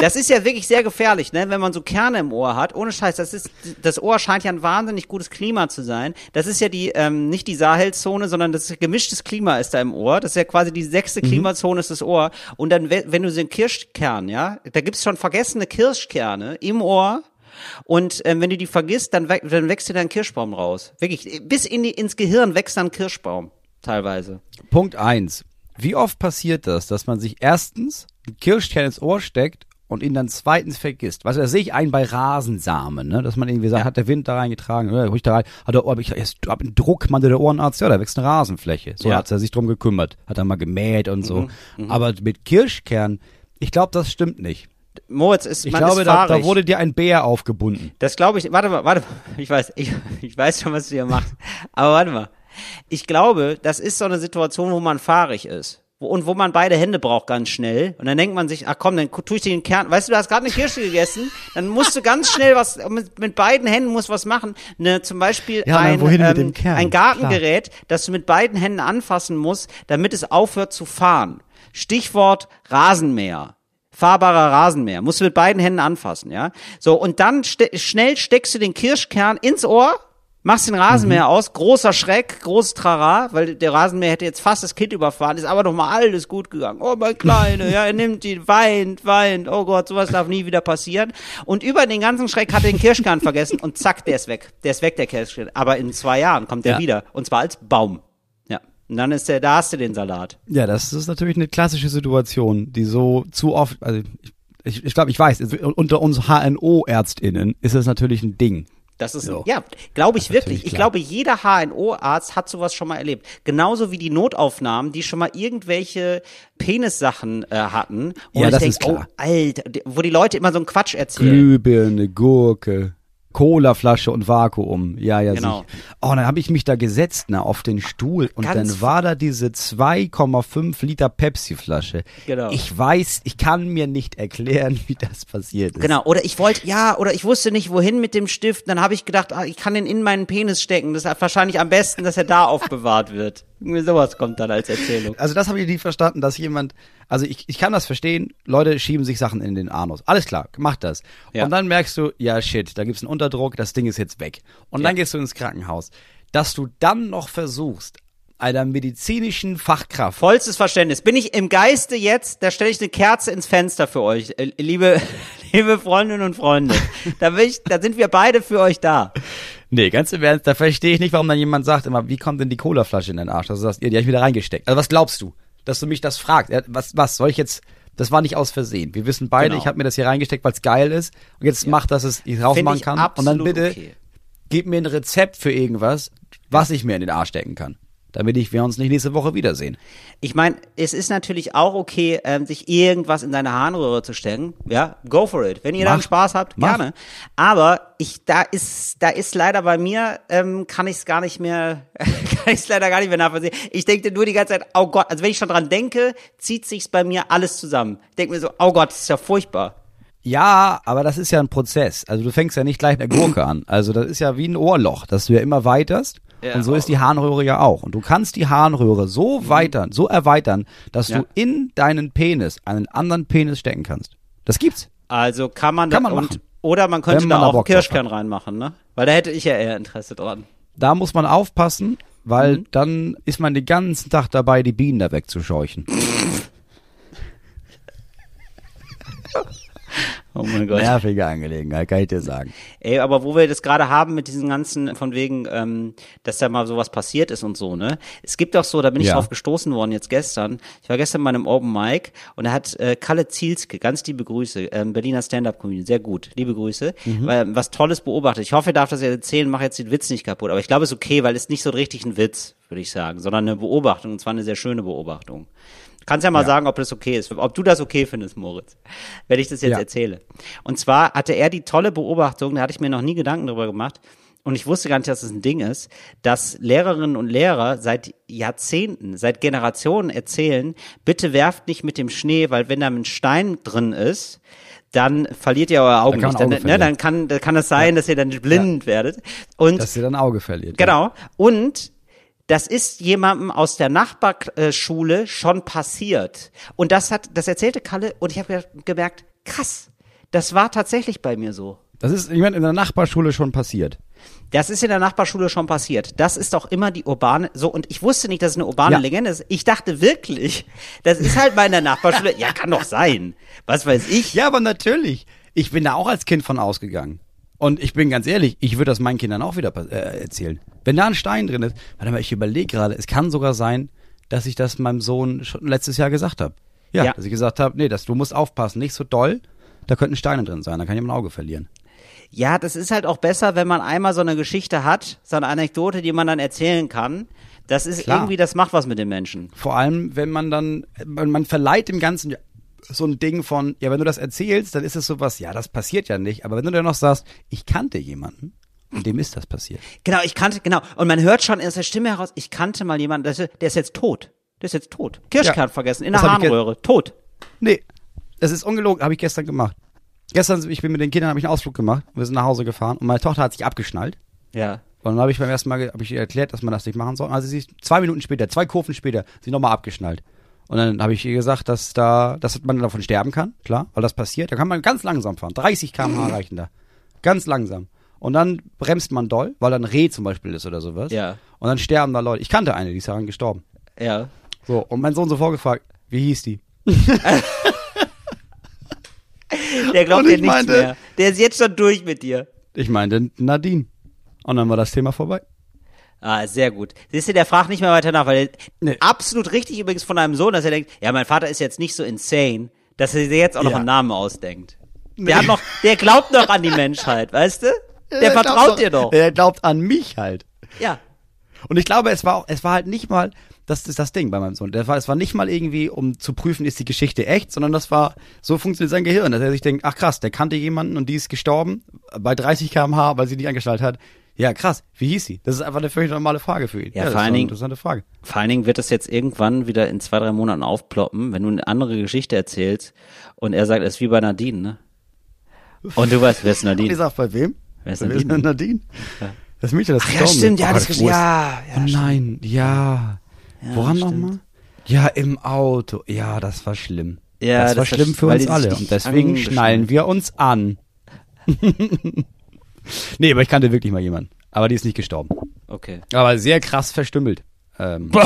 Das ist ja wirklich sehr gefährlich, ne? Wenn man so Kerne im Ohr hat. Ohne Scheiß, das ist, das Ohr scheint ja ein wahnsinnig gutes Klima zu sein. Das ist ja die, ähm, nicht die Sahelzone, sondern das gemischtes Klima ist da im Ohr. Das ist ja quasi die sechste Mhm. Klimazone ist das Ohr. Und dann, we- wenn du so einen Kirschkern, ja, da gibt's schon vergessene Kirschkerne im Ohr. Und ähm, wenn du die vergisst, dann, dann wächst dir dein Kirschbaum raus. Wirklich, bis in die, ins Gehirn wächst dann Kirschbaum. Teilweise. Punkt eins. Wie oft passiert das, dass man sich erstens ein Kirschkern ins Ohr steckt und ihn dann zweitens vergisst? Weißt du, das sehe ich ein bei Rasensamen, ne? dass man irgendwie sagt, Ja. hat der Wind da reingetragen, oder hol ich da rein, hat er, oh, hab ich hab einen Druck, meinte der Ohrenarzt, ja, da wächst eine Rasenfläche. So Ja. hat er sich drum gekümmert, hat er mal gemäht und so. Aber mit Kirschkern, ich glaube, das stimmt nicht. Moritz ist, Ich man glaube, ist da, da wurde dir ein Bär aufgebunden. Das glaube ich. Warte mal, warte mal. Ich weiß, ich, ich weiß schon, was du hier machst. Aber warte mal. Ich glaube, das ist so eine Situation, wo man fahrig ist. Wo, und wo man beide Hände braucht ganz schnell. Und dann denkt man sich, ach komm, dann tue ich dir den Kern. Weißt du, du hast gerade eine Kirsche gegessen. Dann musst du ganz schnell was, mit, mit beiden Händen musst was machen. Ne, zum Beispiel Ja, ein, ähm, ein Gartengerät, das du mit beiden Händen anfassen musst, damit es aufhört zu fahren. Stichwort Rasenmäher fahrbarer Rasenmäher. Musst du mit beiden Händen anfassen, ja. So, und dann ste schnell steckst du den Kirschkern ins Ohr, machst den Rasenmäher aus, großer Schreck, großes Trara, weil der Rasenmäher hätte jetzt fast das Kind überfahren, ist aber doch mal alles gut gegangen. Oh, mein Kleine, ja, er nimmt ihn, weint, weint, oh Gott, sowas darf nie wieder passieren. Und über den ganzen Schreck hat er den Kirschkern vergessen und zack, der ist weg. Der ist weg, der Kirschkern. Aber in zwei Jahren kommt der Ja. wieder. Und zwar als Baum. Ja. Und dann ist der, da hast du den Salat. Ja, das ist natürlich eine klassische Situation, die so zu oft, also ich, ich, glaube, ich weiß, unter uns HNO-ÄrztInnen ist das natürlich ein Ding. Das ist, So. ja, glaube ich wirklich. Ich glaube, jeder HNO-Arzt hat sowas schon mal erlebt. Genauso wie die Notaufnahmen, die schon mal irgendwelche Penissachen äh, hatten. Und Ja, ich das denk, ist klar. Oh, Alter, wo die Leute immer so einen Quatsch erzählen. Glühbirne, Gurke, Colaflasche und Vakuum. Ja, ja, Genau. sicher. Oh, und dann habe ich mich da gesetzt, ne, auf den Stuhl und Ganz dann war da diese 2,5 Liter Pepsi-Flasche. Genau. Ich weiß, ich kann mir nicht erklären, wie das passiert ist. Genau, oder ich wollte, ja, oder ich wusste nicht, wohin mit dem Stift. Dann habe ich gedacht, ah, ich kann den in meinen Penis stecken. Das ist wahrscheinlich am besten, dass er da aufbewahrt wird. Irgendwie sowas kommt dann als Erzählung. Also das habe ich nie verstanden, dass jemand, also ich, ich kann das verstehen, Leute schieben sich Sachen in den Anus. Alles klar, mach das. Ja. Und dann merkst du, ja shit, da gibt's einen Unterdruck, das Ding ist jetzt weg. Und dann Ja. gehst du ins Krankenhaus. Dass du dann noch versuchst, einer medizinischen Fachkraft Vollstes Verständnis. Bin ich im Geiste jetzt, da stelle ich eine Kerze ins Fenster für euch, äh, liebe, liebe Freundinnen und Freunde. Da, bin ich, da sind wir beide für euch da. Nee, ganz im Ernst, da verstehe ich nicht, warum dann jemand sagt immer, wie kommt denn die Colaflasche in den Arsch? Also sagst, ihr, die hab ich wieder reingesteckt. Also was glaubst du, dass du mich das fragst? Ja, Was, was soll ich jetzt, das war nicht aus Versehen. Wir wissen beide, Genau. ich habe mir das hier reingesteckt, weil es geil ist. Und jetzt mach, dass es ich rausmachen kann. Und dann bitte okay. gib mir ein Rezept für irgendwas, was ich mir in den Arsch stecken kann. Damit ich, wir uns nicht nächste Woche wiedersehen. Ich meine, es ist natürlich auch okay, ähm, sich irgendwas in deine Harnröhre zu stecken. Ja, go for it. Wenn ihr Mach. dann Spaß habt, Mach. gerne. Aber ich, da ist, da ist leider bei mir, ähm, kann ich es gar nicht mehr, kann ich es leider gar nicht mehr nachvollziehen. Ich denke nur die ganze Zeit, oh Gott, also wenn ich schon dran denke, zieht sich's bei mir alles zusammen. Ich denke mir so, oh Gott, das ist ja furchtbar. Ja, aber das ist ja ein Prozess. Also du fängst ja nicht gleich mit der Gurke an. Also das ist ja wie ein Ohrloch, dass du ja immer weiterst. Ja. und so ist die Harnröhre ja auch. Und du kannst die Harnröhre so weitern, so erweitern, dass Ja. du in deinen Penis einen anderen Penis stecken kannst. Das gibt's. Also kann man, Kann da, man und, machen. oder man könnte man da auch Kirschkern reinmachen, ne? Weil da hätte ich ja eher Interesse dran. Da muss man aufpassen, weil Mhm. dann ist man den ganzen Tag dabei, die Bienen da wegzuscheuchen. Oh mein Gott. Nervige Angelegenheit, kann ich dir sagen. Ey, aber wo wir das gerade haben mit diesen ganzen, von wegen, ähm, dass da mal sowas passiert ist und so, ne? Es gibt auch so, da bin ich Ja. drauf gestoßen worden jetzt gestern. Ich war gestern bei einem Open Mic und da hat äh, Kalle Zielske, ganz liebe Grüße, ähm, Berliner Stand-Up-Comedian, sehr gut, liebe Grüße, weil, was Tolles beobachtet. Ich hoffe, er darf das jetzt erzählen, mach jetzt den Witz nicht kaputt. Aber ich glaube, es ist okay, weil es ist nicht so richtig ein Witz, würde ich sagen, sondern eine Beobachtung, und zwar eine sehr schöne Beobachtung. Kannst ja mal Ja. sagen, ob das okay ist, ob du das okay findest, Moritz, wenn ich das jetzt Ja. erzähle. Und zwar hatte er die tolle Beobachtung, da hatte ich mir noch nie Gedanken darüber gemacht, und ich wusste gar nicht, dass das ein Ding ist, dass Lehrerinnen und Lehrer seit Jahrzehnten, seit Generationen erzählen, bitte werft nicht mit dem Schnee, weil wenn da ein Stein drin ist, dann verliert ihr euer Augenlicht. man Dann, Auge ne, dann kann, kann es sein, dass ihr dann blind werdet. Und Dass ihr dann Auge verliert. Genau. Und das ist jemandem aus der Nachbarschule schon passiert. Und das hat, das erzählte Kalle und ich habe gemerkt, krass, das war tatsächlich bei mir so. Das ist jemand in der Nachbarschule schon passiert. Das ist in der Nachbarschule schon passiert. Das ist auch immer die urbane, so, und ich wusste nicht, dass es eine urbane Ja. Legende ist. Ich dachte wirklich, das ist halt bei einer Nachbarschule. Ja, kann doch sein. Was weiß ich. Ja, aber natürlich. Ich bin da auch als Kind von ausgegangen. Und ich bin ganz ehrlich, ich würde das meinen Kindern auch wieder äh, erzählen. Wenn da ein Stein drin ist, warte mal, ich überlege gerade, es kann sogar sein, dass ich das meinem Sohn schon letztes Jahr gesagt habe. Ja, Ja. dass ich gesagt habe, nee, das, du musst aufpassen, nicht so doll, da könnten Steine drin sein, da kann jemand ein Auge verlieren. Ja, das ist halt auch besser, wenn man einmal so eine Geschichte hat, so eine Anekdote, die man dann erzählen kann. Das ist Klar. irgendwie, das macht was mit den Menschen. Vor allem, wenn man dann, man, man verleiht dem Ganzen so ein Ding von, ja, wenn du das erzählst, dann ist es sowas, ja, das passiert ja nicht. Aber wenn du dann noch sagst, ich kannte jemanden, und dem ist das passiert. Genau, ich kannte, genau. Und man hört schon aus der Stimme heraus, ich kannte mal jemanden, der ist, jetzt tot. Der ist jetzt tot. Kirschkern Ja. vergessen, in der Harnröhre. Tot. Nee, das ist ungelogen, habe ich gestern gemacht. Gestern, ich bin mit den Kindern, habe ich einen Ausflug gemacht, wir sind nach Hause gefahren und meine Tochter hat sich abgeschnallt. Ja. Und dann habe ich beim ersten Mal hab ich ihr erklärt, dass man das nicht machen soll. Also sie ist zwei Minuten später, zwei Kurven später, sie nochmal abgeschnallt. Und dann habe ich ihr gesagt, dass da, dass man davon sterben kann, klar, weil das passiert. Da kann man ganz langsam fahren. 30 km/h reichen da. Ganz langsam. Und dann bremst man doll, weil da ein Reh zum Beispiel ist oder sowas. Ja. Und dann sterben da Leute. Ich kannte eine, die ist daran gestorben. Ja. So, und mein Sohn so vorgefragt, wie hieß die? Der glaubt dir ich nichts meinte- mehr. Der ist jetzt schon durch mit dir. Ich meinte Nadine. Und dann war das Thema vorbei. Ah, sehr gut. Siehst du, der fragt nicht mehr weiter nach, weil Nee. absolut richtig übrigens von einem Sohn, dass er denkt, ja, mein Vater ist jetzt nicht so insane, dass er sich jetzt auch noch Ja. einen Namen ausdenkt. Der hat noch, der glaubt noch an die Menschheit, weißt du? Der glaubt vertraut dir doch. Der glaubt an mich halt. Ja. Und ich glaube, es war auch, es war halt nicht mal, das ist das Ding bei meinem Sohn. Der war, es war nicht mal irgendwie, um zu prüfen, ist die Geschichte echt, sondern das war, so funktioniert sein Gehirn, dass er sich denkt, ach krass, der kannte jemanden und die ist gestorben bei 30 km/h, weil sie nicht angeschnallt hat. Ja, krass, wie hieß sie? Das ist einfach eine völlig normale Frage für ihn. Ja, das vor ist allen eine Dingen- interessante Frage. Vor allen Dingen wird das jetzt irgendwann wieder in zwei, drei Monaten aufploppen, wenn du eine andere Geschichte erzählst und er sagt, es ist wie bei Nadine, ne? Und du weißt, wer ist Ich Nadine? sag, bei wem? Wer ist Bei wem Nadine? Nadine? Das Mädchen, das Ach ja, stimmt, ist. ja, das, ist- ja, ja, Oh nein, ja. Woran stimmt. nochmal? Ja, im Auto. Ja, das war schlimm. Ja, das war das war schlimm sch- für uns alle. Und deswegen schnallen wir uns an. nee, aber ich kannte wirklich mal jemanden. Aber die ist nicht gestorben. Okay. Aber sehr krass verstümmelt. Ähm,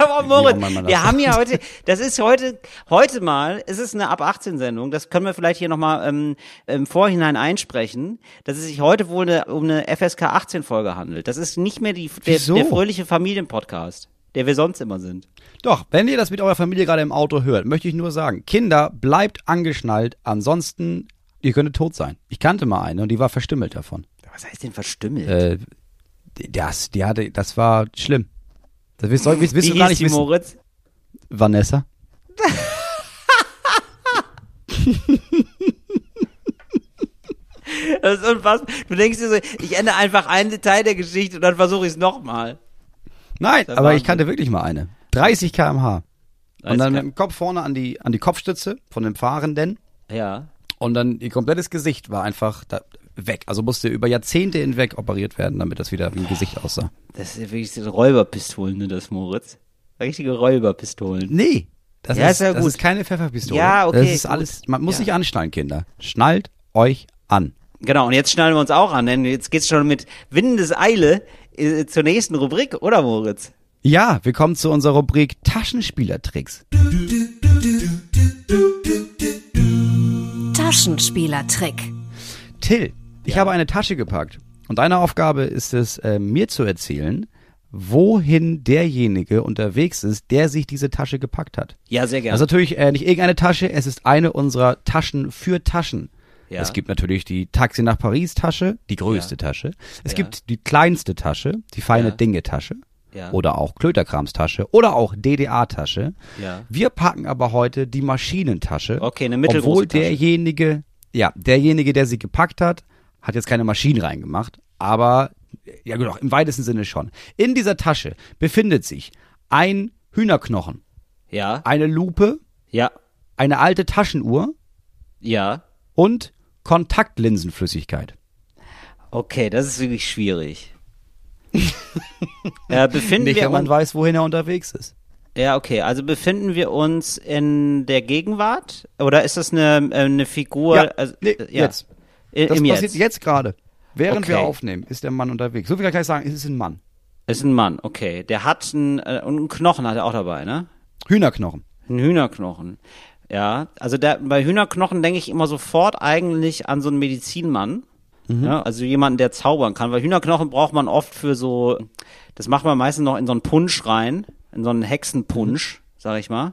Aber Wie Moritz, wir haben ja heute, das ist heute, heute mal, es ist eine ab 18 Sendung, das können wir vielleicht hier nochmal ähm, im Vorhinein einsprechen, dass es sich heute wohl eine, um eine FSK 18 Folge handelt. Das ist nicht mehr die, der, Wieso? der fröhliche Familienpodcast, der wir sonst immer sind. Doch, wenn ihr das mit eurer Familie gerade im Auto hört, möchte ich nur sagen, Kinder, bleibt angeschnallt, ansonsten, ihr könntet tot sein. Ich kannte mal eine und die war verstümmelt davon. Was heißt denn verstümmelt? Äh, das, die hatte, das war schlimm. Das willst, soll, willst, willst Wie du gar nicht die wissen. Moritz? Vanessa. Das ist unfassbar. Du denkst dir so, ich ändere einfach ein Detail der Geschichte und dann versuche ich es nochmal. Nein, aber ich Wahnsinn. kannte wirklich mal eine. 30 km/h. Und dann mit dem Kopf vorne an die, an die Kopfstütze von dem Fahrenden. Ja. Und dann ihr komplettes Gesicht war einfach da weg. Also musste über Jahrzehnte hinweg operiert werden, damit das wieder wie ein Gesicht aussah. Das ist wirklich so Räuberpistolen, ne, das Moritz. Richtige Räuberpistolen. Nee. Das, Ja, ist, ist ja das gut. ist keine Pfefferpistole. Ja, okay, Das ist gut. alles, man muss Ja. sich anschnallen, Kinder. Schnallt euch an. Genau, und jetzt schnallen wir uns auch an, denn jetzt geht's schon mit Windeseile äh, zur nächsten Rubrik, oder Moritz? Ja, wir kommen zu unserer Rubrik Taschenspielertrick. Till, ich habe eine Tasche gepackt. Und deine Aufgabe ist es, äh, mir zu erzählen, wohin derjenige unterwegs ist, der sich diese Tasche gepackt hat. Ja, sehr gerne. Das ist natürlich äh, nicht irgendeine Tasche, es ist eine unserer Taschen für Taschen. Ja. Es gibt natürlich die Taxi nach Paris Tasche, die größte Ja. Tasche. Es Ja. gibt die kleinste Tasche, die feine Ja. Dinge Tasche. Ja. Oder auch Klöterkrams-Tasche oder auch DDA-Tasche. Ja. Wir packen aber heute die Maschinentasche. Okay, eine mittelgroße Obwohl Tasche. derjenige, ja, derjenige, der sie gepackt hat, hat jetzt keine Maschinen reingemacht, aber ja genau, im weitesten Sinne schon. In dieser Tasche befindet sich ein Hühnerknochen, ja, eine Lupe, ja, eine alte Taschenuhr ja. und Kontaktlinsenflüssigkeit. Okay, das ist wirklich schwierig. Äh, befinden Nicht, wir wenn man weiß, wohin er unterwegs ist. ja, okay, also befinden wir uns in der Gegenwart oder ist das eine, äh, eine Figur? Ja, also, nee, äh, ja. jetzt. I- Das passiert Jetzt. jetzt gerade. Während wir Okay. aufnehmen, ist der Mann unterwegs. So viel kann ich sagen, es ist ein Mann. Ist ein Mann, okay. Der hat einen, äh, einen Knochen hat er auch dabei, ne? Hühnerknochen. Ein Hühnerknochen. Ja, also der, bei Hühnerknochen denke ich immer sofort eigentlich an so einen Medizinmann. Ja, also jemanden, der zaubern kann. Weil Hühnerknochen braucht man oft für so, das macht man meistens noch in so einen Punsch rein, in so einen Hexenpunsch, sag ich mal.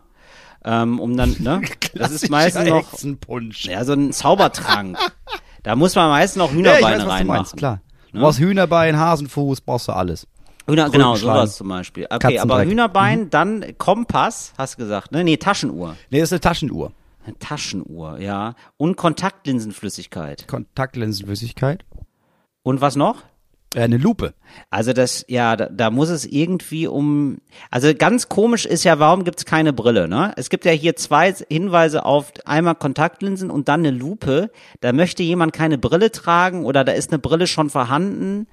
Ähm, um dann, ne? Das ist meistens noch, Hexenpunsch. ja, so ein Zaubertrank. da muss man meistens noch Ja, ich Hühnerbeine weiß, was du reinmachen. meinst, klar. Du brauchst Hühnerbein, Hasenfuß, brauchst du alles. Hühner, genau, sowas zum Beispiel. Okay, aber. Hühnerbein, dann Kompass, hast du gesagt, ne? Nee, Taschenuhr. Nee, das ist eine Taschenuhr. Eine Taschenuhr, ja. Und Kontaktlinsenflüssigkeit. Kontaktlinsenflüssigkeit. Und was noch? Äh, eine Lupe. Also das, ja, da, da muss es irgendwie um. Also ganz komisch ist ja, warum gibt's keine Brille, ne? Es gibt ja hier zwei Hinweise auf einmal Kontaktlinsen und dann eine Lupe. Da möchte jemand keine Brille tragen oder da ist eine Brille schon vorhanden.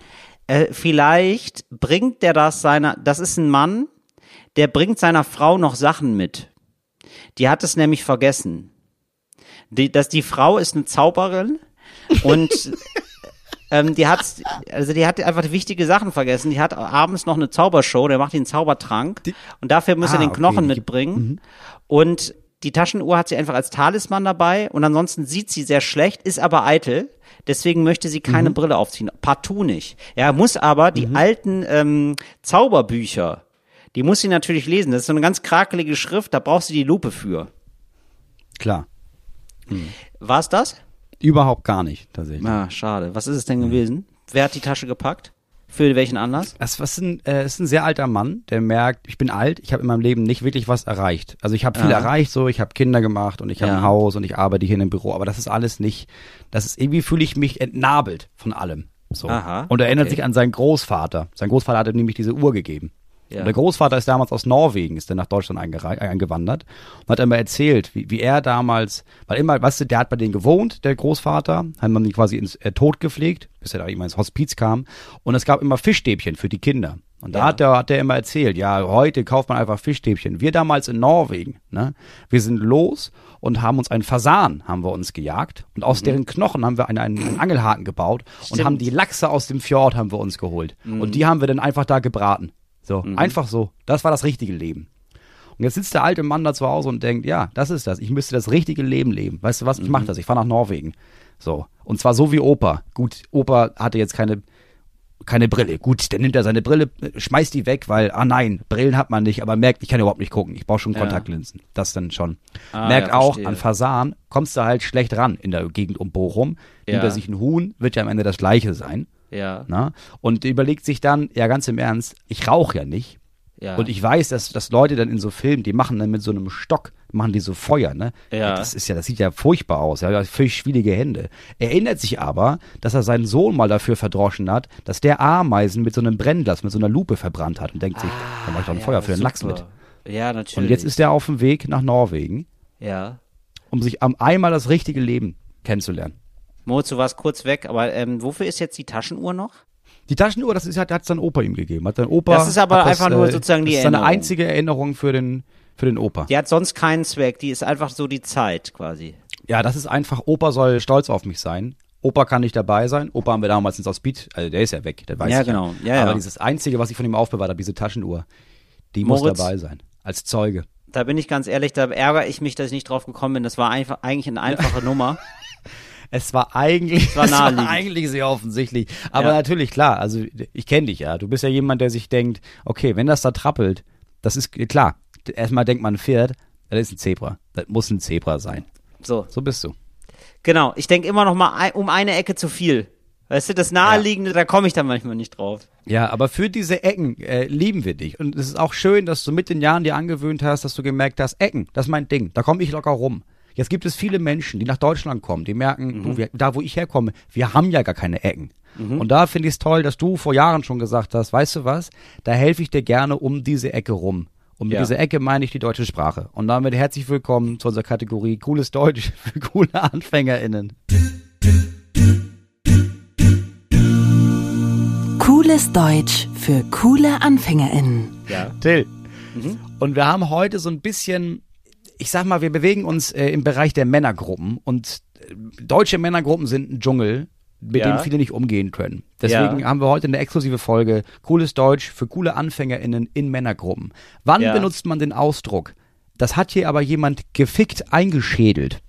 Äh, vielleicht bringt der das seiner, das ist ein Mann, der bringt seiner Frau noch Sachen mit. Die hat es nämlich vergessen. Die, dass die Frau ist eine Zauberin und ähm, die hat, also die hat einfach wichtige Sachen vergessen. Die hat abends noch eine Zaubershow, der macht den Zaubertrank und dafür muss er Ah, den okay, Knochen die- mitbringen. Und die Taschenuhr hat sie einfach als Talisman dabei und ansonsten sieht sie sehr schlecht, ist aber eitel. Deswegen möchte sie keine Brille aufziehen. Partout nicht. Er muss aber die alten ähm, Zauberbücher, die muss sie natürlich lesen. Das ist so eine ganz krakelige Schrift, da brauchst du die Lupe für. Klar. War's das? Überhaupt gar nicht, tatsächlich. Ah, schade. Was ist es denn gewesen? Wer hat die Tasche gepackt? Für welchen Anlass? Das was ein, äh, ist ein sehr alter Mann, der merkt, ich bin alt, ich habe in meinem Leben nicht wirklich was erreicht. Also ich habe viel Ja. erreicht, so ich habe Kinder gemacht und ich habe Ja. ein Haus und ich arbeite hier in einem Büro, aber das ist alles nicht, das ist irgendwie fühle ich mich entnabelt von allem. So. Aha, und er erinnert okay. sich an seinen Großvater. Sein Großvater hatte nämlich diese Uhr gegeben. Ja. Und der Großvater ist damals aus Norwegen, ist dann nach Deutschland äh, eingewandert und hat immer erzählt, wie, wie er damals, weil immer, weißt du, der hat bei denen gewohnt, der Großvater, hat man ihn quasi ins äh, Tod gepflegt, bis er da immer ins Hospiz kam. Und es gab immer Fischstäbchen für die Kinder. Und da Ja. hat der, hat der immer erzählt, ja, heute kauft man einfach Fischstäbchen. Wir damals in Norwegen, ne, wir sind los und haben uns einen Fasan, haben wir uns gejagt. Und aus deren Knochen haben wir einen, einen, einen Angelhaken gebaut und Stimmt. haben die Lachse aus dem Fjord haben wir uns geholt. Und die haben wir dann einfach da gebraten. So, einfach so. Das war das richtige Leben. Und jetzt sitzt der alte Mann da zu Hause und denkt, ja, das ist das. Ich müsste das richtige Leben leben. Weißt du was? Ich mache das. Ich fahre nach Norwegen. So. Und zwar so wie Opa. Gut, Opa hatte jetzt keine, keine Brille. Gut, dann nimmt er seine Brille, schmeißt die weg, weil, ah nein, Brillen hat man nicht, aber merkt, ich kann überhaupt nicht gucken. Ich brauche schon Ja. Kontaktlinsen. Das dann schon. Ah, merkt ja, auch, an Fasan kommst du halt schlecht ran in der Gegend um Bochum. Ja. Nimmt er sich ein Huhn, wird ja am Ende das gleiche sein. Ja, Na? Und überlegt sich dann, ja ganz im Ernst, ich rauche ja nicht. ja. Und ich weiß, dass, dass Leute dann in so Filmen, die machen dann mit so einem Stock, machen die so Feuer, ne? Ja. Das ist ja, das sieht ja furchtbar aus, ja, völlig schwierige Hände. Er erinnert sich aber, dass er seinen Sohn mal dafür verdroschen hat, dass der Ameisen mit so einem Brennglas, mit so einer Lupe verbrannt hat und denkt sich, da mach ich doch ein Ah, Ja, Feuer für den Lachs super. mit. Ja, natürlich. Und jetzt ist er auf dem Weg nach Norwegen, ja. um sich am einmal das richtige Leben kennenzulernen. Moritz, du warst kurz weg, aber ähm, wofür ist jetzt die Taschenuhr noch? Die Taschenuhr, das ist, hat, hat sein Opa ihm gegeben. Hat sein Opa, Das ist aber einfach nur sozusagen die Das ist seine Erinnerung. einzige Erinnerung für den, für den Opa. Die hat sonst keinen Zweck, die ist einfach so die Zeit quasi. Ja, das ist einfach, Opa soll stolz auf mich sein. Opa kann nicht dabei sein. Opa haben wir damals ins Hospiz, also der ist ja weg, der weiß Ja, ich genau. Ja, Aber ja. dieses Einzige, was ich von ihm aufbewahrt habe, diese Taschenuhr, die muss Moritz? dabei sein. Als Zeuge. Da bin ich ganz ehrlich, da ärgere ich mich, dass ich nicht drauf gekommen bin. Das war einfach eigentlich eine einfache Nummer. Es war eigentlich, war es war eigentlich sehr offensichtlich. Aber Ja. natürlich, klar, also ich kenne dich ja. Du bist ja jemand, der sich denkt, okay, wenn das da trappelt, das ist klar. Erstmal denkt man ein Pferd, das ist ein Zebra. Das muss ein Zebra sein. So, So bist du. genau. Ich denke immer noch mal um eine Ecke zu viel. Weißt du, das Naheliegende, da komme ich dann manchmal nicht drauf. Ja, aber für diese Ecken äh, lieben wir dich. Und es ist auch schön, dass du mit den Jahren dir angewöhnt hast, dass du gemerkt hast, Ecken, das ist mein Ding, da komme ich locker rum. Jetzt gibt es viele Menschen, die nach Deutschland kommen, die merken, du, wir, da wo ich herkomme, wir haben ja gar keine Ecken. Und da finde ich es toll, dass du vor Jahren schon gesagt hast, weißt du was, da helfe ich dir gerne um diese Ecke rum. Und mit Ja. dieser Ecke meine ich die deutsche Sprache. Und damit herzlich willkommen zu unserer Kategorie Cooles Deutsch für coole AnfängerInnen. Cooles Deutsch für coole AnfängerInnen. Ja. Till. Und wir haben heute so ein bisschen, ich sag mal, wir bewegen uns äh, im Bereich der Männergruppen und äh, deutsche Männergruppen sind ein Dschungel, mit Ja. dem viele nicht umgehen können. Deswegen Ja. haben wir heute eine exklusive Folge Cooles Deutsch für coole AnfängerInnen in Männergruppen. Wann Ja. benutzt man den Ausdruck? Das hat hier aber jemand gefickt eingeschädelt.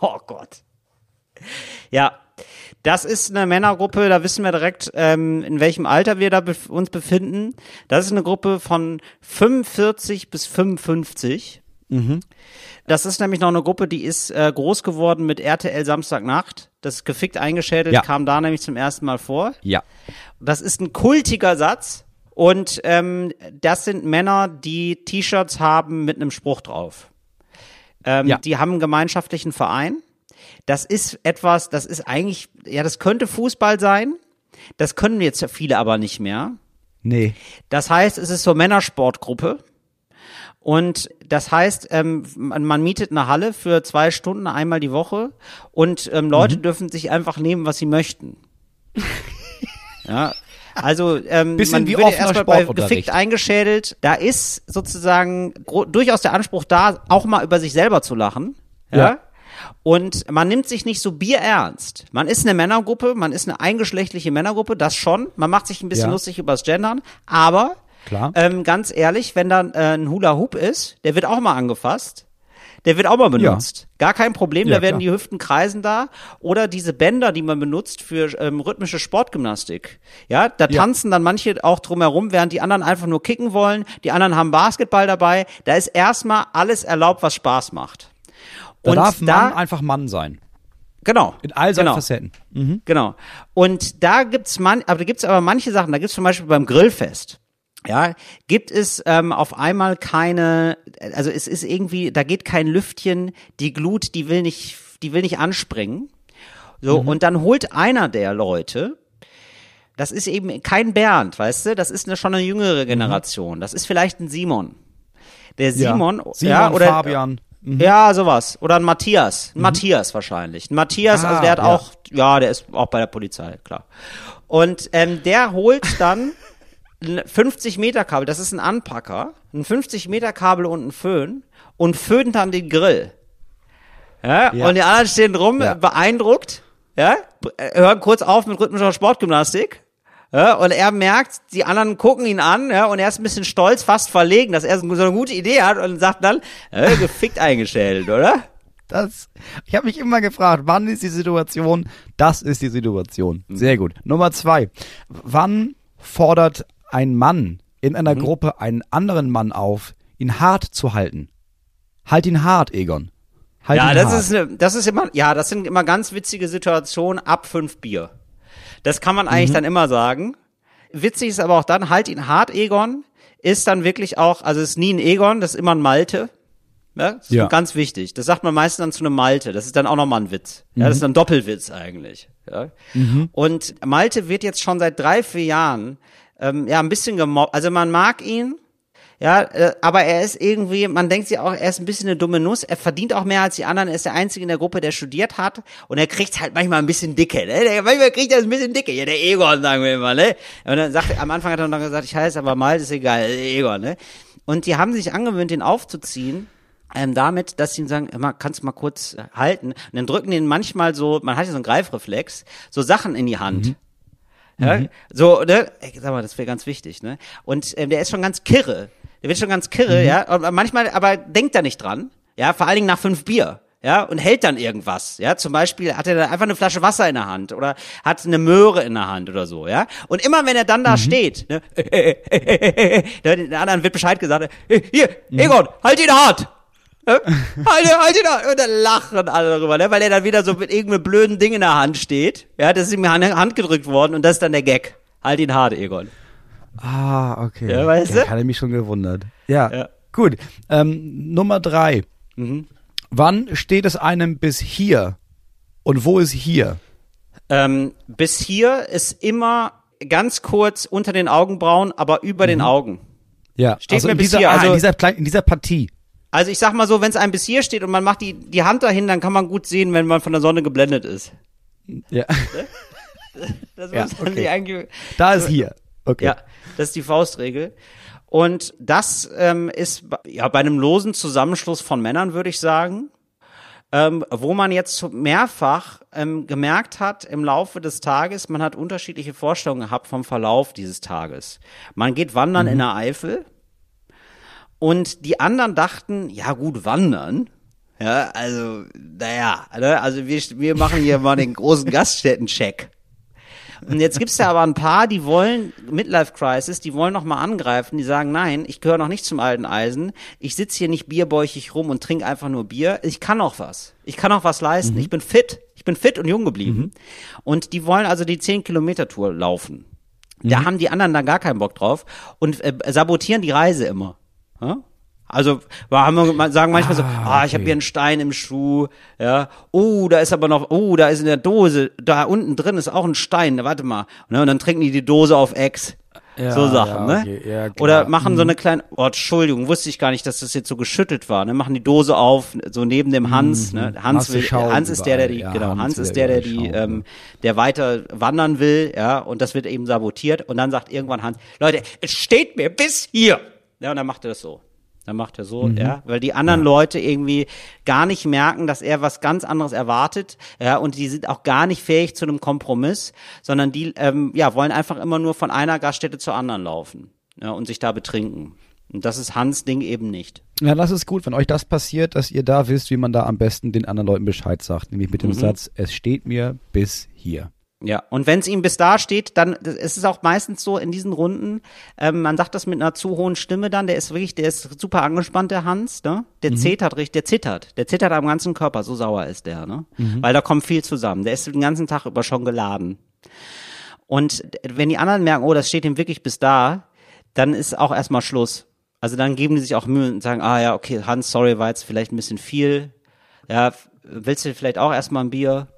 Oh Gott. Ja, das ist eine Männergruppe, da wissen wir direkt, ähm, in welchem Alter wir da bef uns befinden. Das ist eine Gruppe von 45 bis 55. Das ist nämlich noch eine Gruppe, die ist äh, groß geworden mit RTL Samstagnacht. Das gefickt eingeschädelt Ja. kam da nämlich zum ersten Mal vor. Ja. Das ist ein kultiger Satz. Und ähm, das sind Männer, die T-Shirts haben mit einem Spruch drauf. Ähm, Ja. Die haben einen gemeinschaftlichen Verein. Das ist etwas, das ist eigentlich, ja, das könnte Fußball sein. Das können jetzt viele aber nicht mehr. Nee. Das heißt, es ist so Männersportgruppe. Und das heißt, ähm, man, man mietet eine Halle für zwei Stunden einmal die Woche und ähm, Leute Mhm. dürfen sich einfach nehmen, was sie möchten. ja. Also ähm, Bisschen man wie offener erstmal bei gefickt eingeschädelt. Da ist sozusagen durchaus der Anspruch da, auch mal über sich selber zu lachen. Ja. Ja. Und man nimmt sich nicht so bierernst. Man ist eine Männergruppe, man ist eine eingeschlechtliche Männergruppe, das schon. Man macht sich ein bisschen Ja. lustig übers Gendern, aber Klar. ähm, ganz ehrlich, wenn dann äh, ein Hula Hoop ist, der wird auch mal angefasst. Der wird auch mal benutzt. Gar kein Problem, Ja, da werden klar. die Hüften kreisen da. Oder diese Bänder, die man benutzt für ähm, rhythmische Sportgymnastik. Ja, da Ja. tanzen dann manche auch drumherum, während die anderen einfach nur kicken wollen. Die anderen haben Basketball dabei. Da ist erstmal alles erlaubt, was Spaß macht. Da Und darf da, Mann einfach Mann sein. genau. In all seinen genau. Facetten. Genau. Und da gibt's man, aber da gibt's aber manche Sachen. Da gibt's zum Beispiel beim Grillfest. Ja, gibt es ähm, auf einmal keine, also es ist irgendwie, da geht kein Lüftchen, die Glut, die will nicht, die will nicht anspringen. So, und dann holt einer der Leute, das ist eben kein Bernd, weißt du, das ist eine, schon eine jüngere Generation. Das ist vielleicht ein Simon. Der Simon, ja, ja, Simon oder Fabian. ja, sowas. Oder ein Matthias. Ein Matthias wahrscheinlich. Ein Matthias, also Ah, der hat ja. auch, ja, der ist auch bei der Polizei, klar. Und ähm, der holt dann ein 50 Meter Kabel, das ist ein Anpacker, ein 50 Meter Kabel und ein Föhn und föhnt dann den Grill. Ja, Ja. und die anderen stehen rum, Ja. beeindruckt, ja, hören kurz auf mit rhythmischer Sportgymnastik. Ja, und er merkt, die anderen gucken ihn an, ja, und er ist ein bisschen stolz, fast verlegen, dass er so eine gute Idee hat und sagt dann, äh, gefickt eingestellt, oder? Das, ich habe mich immer gefragt, wann ist die Situation? Das ist die Situation. Sehr gut. Nummer zwei. Wann fordert ein Mann in einer Gruppe einen anderen Mann auf, ihn hart zu halten? Halt ihn hart, Egon. Halt Ja, ihn das hart. ist, eine, das ist immer, ja, das sind immer ganz witzige Situationen ab fünf Bier. Das kann man eigentlich dann immer sagen. Witzig ist aber auch dann, halt ihn hart, Egon, ist dann wirklich auch, also ist nie ein Egon, das ist immer ein Malte. Ja, das ist Ja. ganz wichtig. Das sagt man meistens dann zu einem Malte. Das ist dann auch nochmal ein Witz. Ja, das ist dann ein Doppelwitz eigentlich. Ja. Und Malte wird jetzt schon seit drei, vier Jahren ähm, ja ein bisschen gemobbt. Also man mag ihn, ja, äh, aber er ist irgendwie, man denkt sich auch, er ist ein bisschen eine dumme Nuss. Er verdient auch mehr als die anderen. Er ist der Einzige in der Gruppe, der studiert hat. Und er kriegt halt manchmal ein bisschen dicke, ne? Der, manchmal kriegt er ein bisschen dicke. Ja, der Egon, sagen wir immer, ne? Und dann sagt er, am Anfang hat er dann gesagt, ich heiße aber mal, ist egal, Egon, ne? Und die haben sich angewöhnt, den aufzuziehen. Ähm, damit, dass sie ihm sagen, immer, kannst du mal kurz halten. Und dann drücken den manchmal so, man hat ja so einen Greifreflex, so Sachen in die Hand. Ja, so, ne? Ey, sag mal, das wäre ganz wichtig, ne? Und ähm, der ist schon ganz kirre. Der wird schon ganz kirre, ja. Und manchmal, aber denkt er nicht dran. Ja, vor allen Dingen nach fünf Bier. ja, und hält dann irgendwas, ja, zum Beispiel hat er dann einfach eine Flasche Wasser in der Hand oder hat eine Möhre in der Hand oder so, ja, und immer wenn er dann da steht, ne, den anderen wird Bescheid gesagt, "Hey, hier, Egon, halt ihn hart, äh, halt, halt ihn und dann lachen alle darüber, ne, weil er dann wieder so mit irgendeinem blöden Ding in der Hand steht, ja, das ist ihm in die Hand gedrückt worden und das ist dann der Gag, halt ihn hart, Egon. Ah, okay. Ja, weißt du? hatte mich schon gewundert. Ja, Ja. gut. Ähm, Nummer drei. Mhm. Wann steht es einem bis hier? Und wo ist hier? Ähm, bis hier ist immer ganz kurz unter den Augenbrauen, aber über den Augen. Ja, Steht also mir bis dieser, hier, ah, also- in dieser, kleinen, in dieser Partie. Also ich sag mal so, wenn es einem bis hier steht und man macht die, die Hand dahin, dann kann man gut sehen, wenn man von der Sonne geblendet ist. Ja. Das Ja, okay. Da ist hier. Okay. Ja, das ist die Faustregel. Und das ähm, ist bei- ja bei einem losen Zusammenschluss von Männern, würde ich sagen, ähm, wo man jetzt mehrfach ähm, gemerkt hat im Laufe des Tages, man hat unterschiedliche Vorstellungen gehabt vom Verlauf dieses Tages. Man geht wandern in der Eifel und die anderen dachten, ja gut, wandern. Ja, also, naja, ne, also wir, wir machen hier mal den großen Gaststätten-Check. Und jetzt gibt's ja aber ein paar, die wollen Midlife Crisis, die wollen noch mal angreifen, die sagen, nein, ich gehöre noch nicht zum alten Eisen. Ich sitze hier nicht bierbäuchig rum und trinke einfach nur Bier. Ich kann auch was. Ich kann auch was leisten. Ich bin fit. Ich bin fit und jung geblieben. Und die wollen also die 10 Kilometer Tour laufen. Da haben die anderen dann gar keinen Bock drauf und äh, sabotieren die Reise immer. Ja? Also haben wir sagen manchmal so, ah, ich habe hier einen Stein im Schuh, ja. Oh, da ist aber noch, oh, da ist in der Dose, da unten drin ist auch ein Stein. Warte mal, ne? Und dann trinken die die Dose auf Ex. Ja, so Sachen, ja, ne? okay, ja, klar. Oder machen so eine kleine, oh, Entschuldigung, wusste ich gar nicht, dass das jetzt so geschüttelt war, ne? Machen die Dose auf, so neben dem Hans, ne? Hans Nasse will, Schaum Hans ist der, der die. Ja, genau, Hans Hans will ist der, der die, ähm, der weiter wandern will, ja, und das wird eben sabotiert und dann sagt irgendwann Hans, Leute, es steht mir bis hier. Ja, und dann macht er das so. Dann macht er so, ja, weil die anderen Leute irgendwie gar nicht merken, dass er was ganz anderes erwartet, ja, und die sind auch gar nicht fähig zu einem Kompromiss, sondern die, ähm, ja, wollen einfach immer nur von einer Gaststätte zur anderen laufen, ja, und sich da betrinken. Und das ist Hans Ding eben nicht. Ja, das ist gut, wenn euch das passiert, dass ihr da wisst, wie man da am besten den anderen Leuten Bescheid sagt. Nämlich Mhm. mit dem Satz, es steht mir bis hier. Ja, und wenn es ihm bis da steht, dann das- es ist auch meistens so in diesen Runden, ähm, man sagt das mit einer zu hohen Stimme dann, der ist wirklich, der ist super angespannt, der Hans, ne? Der zittert richtig, der zittert, der zittert am ganzen Körper, so sauer ist der, ne? Weil da kommt viel zusammen. Der ist den ganzen Tag über schon geladen. Und wenn die anderen merken, oh, das steht ihm wirklich bis da, dann ist auch erstmal Schluss. Also dann geben die sich auch Mühe und sagen, ah ja, okay, Hans, sorry, war jetzt vielleicht ein bisschen viel. Ja, willst du vielleicht auch erstmal ein Bier?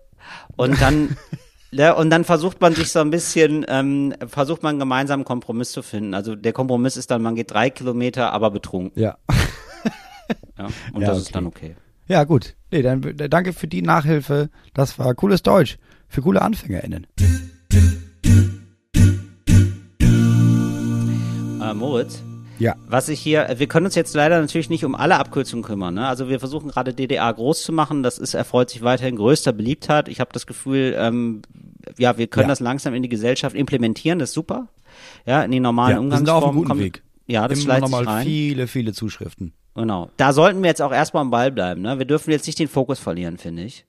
Und dann, ja, und dann versucht man sich so ein bisschen, ähm, versucht man einen gemeinsamen Kompromiss zu finden. Also der Kompromiss ist dann, man geht drei Kilometer, aber betrunken. Ja. Ja, und Ja, das okay. ist dann okay. Ja, gut. Nee, dann äh, danke für die Nachhilfe. Das war cooles Deutsch. Für coole AnfängerInnen. Äh, Moritz, Ja. was ich hier, wir können uns jetzt leider natürlich nicht um alle Abkürzungen kümmern. Ne? Also wir versuchen gerade DDA groß zu machen. Das ist erfreut sich weiterhin größter Beliebtheit. Ich habe das Gefühl, ähm, ja, wir können Ja. das langsam in die Gesellschaft implementieren. Das ist super. Ja, in die normalen ja wir sind da auf einem Umgangsformen. guten kommt- Weg. Ja, das Immer nochmal rein. viele, viele Zuschriften. Genau. Da sollten wir jetzt auch erstmal am Ball bleiben. Ne? Wir dürfen jetzt nicht den Fokus verlieren, finde ich.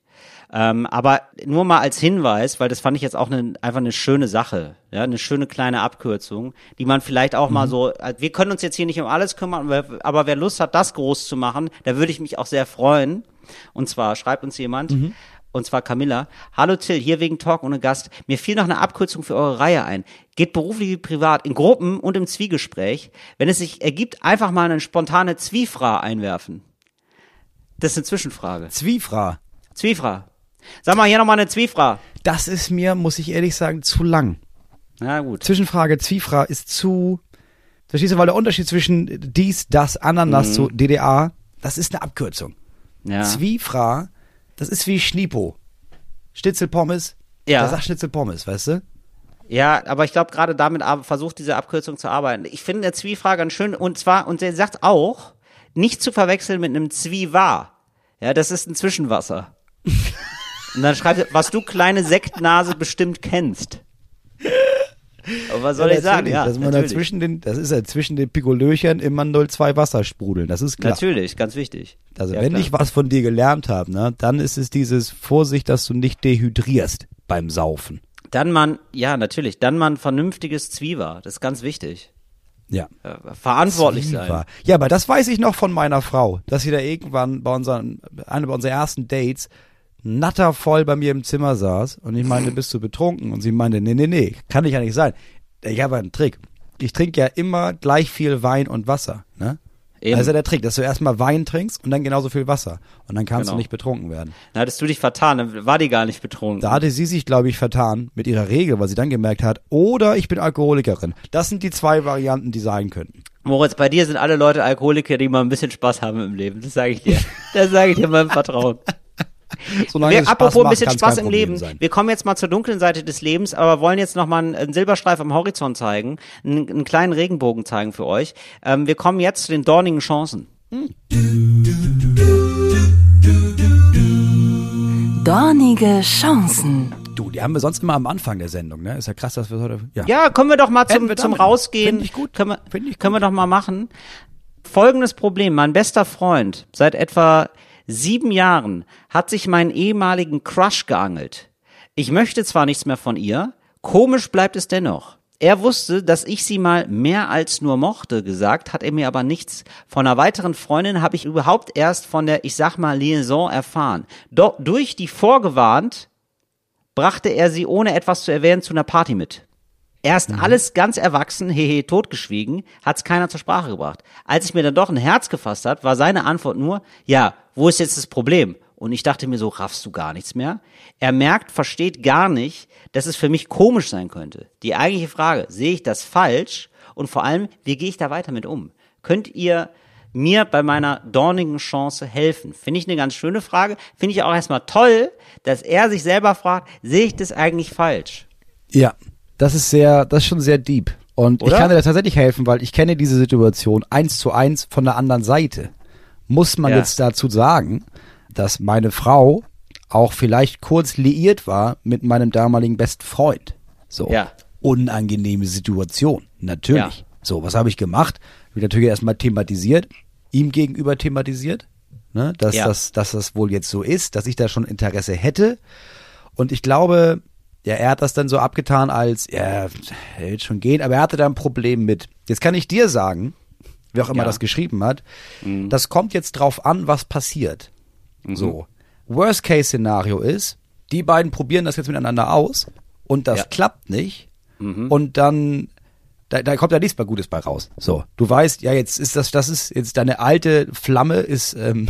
Ähm, aber nur mal als Hinweis, weil das fand ich jetzt auch eine, einfach eine schöne Sache, ja, eine schöne kleine Abkürzung, die man vielleicht auch mal so, äh, wir können uns jetzt hier nicht um alles kümmern, aber- aber wer Lust hat, das groß zu machen, da würde ich mich auch sehr freuen. Und zwar schreibt uns jemand, und zwar Camilla, hallo Till, hier wegen Talk ohne Gast. Mir fiel noch eine Abkürzung für eure Reihe ein. Geht beruflich wie privat, in Gruppen und im Zwiegespräch. Wenn es sich ergibt, einfach mal eine spontane Zwiefra einwerfen. Das ist eine Zwischenfrage. Zwiefra. Zwiefra. Sag mal hier nochmal eine Zwiefra. Das ist mir, muss ich ehrlich sagen, zu lang. Na gut. Zwischenfrage, Zwiefra ist zu. Verstehst du, weil der Unterschied zwischen dies, das, Ananas zu DDA, das ist eine Abkürzung. Ja. Zwiefra, das ist wie Schnipo. Schnitzelpommes. Ja. Da sagt Schnitzelpommes, weißt du? Ja, aber ich glaube, gerade damit versucht diese Abkürzung zu arbeiten. Ich finde der Zwiefra ganz schön und zwar, und der sagt auch, nicht zu verwechseln mit einem Zwiewa. Ja, das ist ein Zwischenwasser. und dann schreibt er, was du kleine Sektnase bestimmt kennst. Aber was soll ich sagen? Ja, dass man natürlich. dazwischen den, das ist ja zwischen den Pikolöchern immer 02 Wasser sprudeln, das ist klar. Natürlich, ganz wichtig. Also Ja, wenn klar. ich was von dir gelernt habe, ne, dann ist es dieses Vorsicht, dass du nicht dehydrierst beim Saufen. Dann man, ja, natürlich, dann man vernünftiges Zwieber. Das ist ganz wichtig. Ja. Äh, verantwortlich sein. Zwieber. Ja, aber das weiß ich noch von meiner Frau, dass sie da irgendwann bei unseren, einer bei unseren ersten Dates nattervoll bei mir im Zimmer saß und ich meinte, bist du betrunken? Und sie meinte, nee, nee, nee, kann ich ja nicht sein. Ich habe einen Trick. Ich trinke ja immer gleich viel Wein und Wasser, ne? Eben. Das ist ja der Trick, dass du erstmal Wein trinkst und dann genauso viel Wasser. Und dann kannst Genau. du nicht betrunken werden. Dann hattest du dich vertan, dann war die gar nicht betrunken. Da hatte sie sich, glaube ich, vertan mit ihrer Regel, weil sie dann gemerkt hat, oder ich bin Alkoholikerin. Das sind die zwei Varianten, die sein könnten. Moritz, bei dir sind alle Leute Alkoholiker, die mal ein bisschen Spaß haben im Leben. Das sage ich dir. Das sage ich dir im Vertrauen. Solange Wir, es Spaß apropos ein macht, bisschen kann's Spaß im Leben. sein. Wir kommen jetzt mal zur dunklen Seite des Lebens, aber wollen jetzt noch mal einen, einen Silberstreif am Horizont zeigen, einen, einen kleinen Regenbogen zeigen für euch. Ähm, wir kommen jetzt zu den dornigen Chancen. Dornige Chancen. Du, die haben wir sonst immer am Anfang der Sendung, ne? Ist ja krass, dass wir heute. Ja. Ja, kommen wir doch mal zum, zum. Rausgehen. Find ich gut. Können wir, Find ich können wir doch mal machen. Folgendes Problem. Mein bester Freund, seit etwa sieben Jahren, hat sich meinen ehemaligen Crush geangelt. Ich möchte zwar nichts mehr von ihr, komisch bleibt es dennoch. Er wusste, dass ich sie mal mehr als nur mochte, gesagt, hat er mir aber nichts. Von einer weiteren Freundin habe ich überhaupt erst von der, ich sag mal, Liaison erfahren. Doch durch die vorgewarnt, brachte er sie ohne etwas zu erwähnen zu einer Party mit. Erst alles ganz erwachsen, hehe, totgeschwiegen, hat's keiner zur Sprache gebracht. Als ich mir dann doch ein Herz gefasst hat, war seine Antwort nur, ja, wo ist jetzt das Problem? Und ich dachte mir so, raffst du gar nichts mehr? Er merkt, versteht gar nicht, dass es für mich komisch sein könnte. Die eigentliche Frage, sehe ich das falsch? Und vor allem, wie gehe ich da weiter mit um? Könnt ihr mir bei meiner dornigen Chance helfen? Finde ich eine ganz schöne Frage. Finde ich auch erstmal toll, dass er sich selber fragt, sehe ich das eigentlich falsch? Ja, das ist sehr, das ist schon sehr deep. Und Oder? ich kann dir da tatsächlich helfen, weil ich kenne diese Situation eins zu eins von der anderen Seite. Muss man Ja. jetzt dazu sagen, dass meine Frau auch vielleicht kurz liiert war mit meinem damaligen besten Freund. So. Ja. Unangenehme Situation. Natürlich. Ja. So, was habe ich gemacht? Ich natürlich erstmal thematisiert, ihm gegenüber thematisiert, ne, dass, Ja. das, dass das wohl jetzt so ist, dass ich da schon Interesse hätte. Und ich glaube, ja, er hat das dann so abgetan als, ja, er wird schon gehen, aber er hatte da ein Problem mit. Jetzt kann ich dir sagen, wer auch immer Ja. das geschrieben hat, das kommt jetzt drauf an, was passiert. So. Worst-Case-Szenario ist, die beiden probieren das jetzt miteinander aus und das Ja. klappt nicht und dann da, da kommt ja nichts mehr Gutes bei raus. So, du weißt, ja, jetzt ist das, das ist jetzt deine alte Flamme ist, ähm,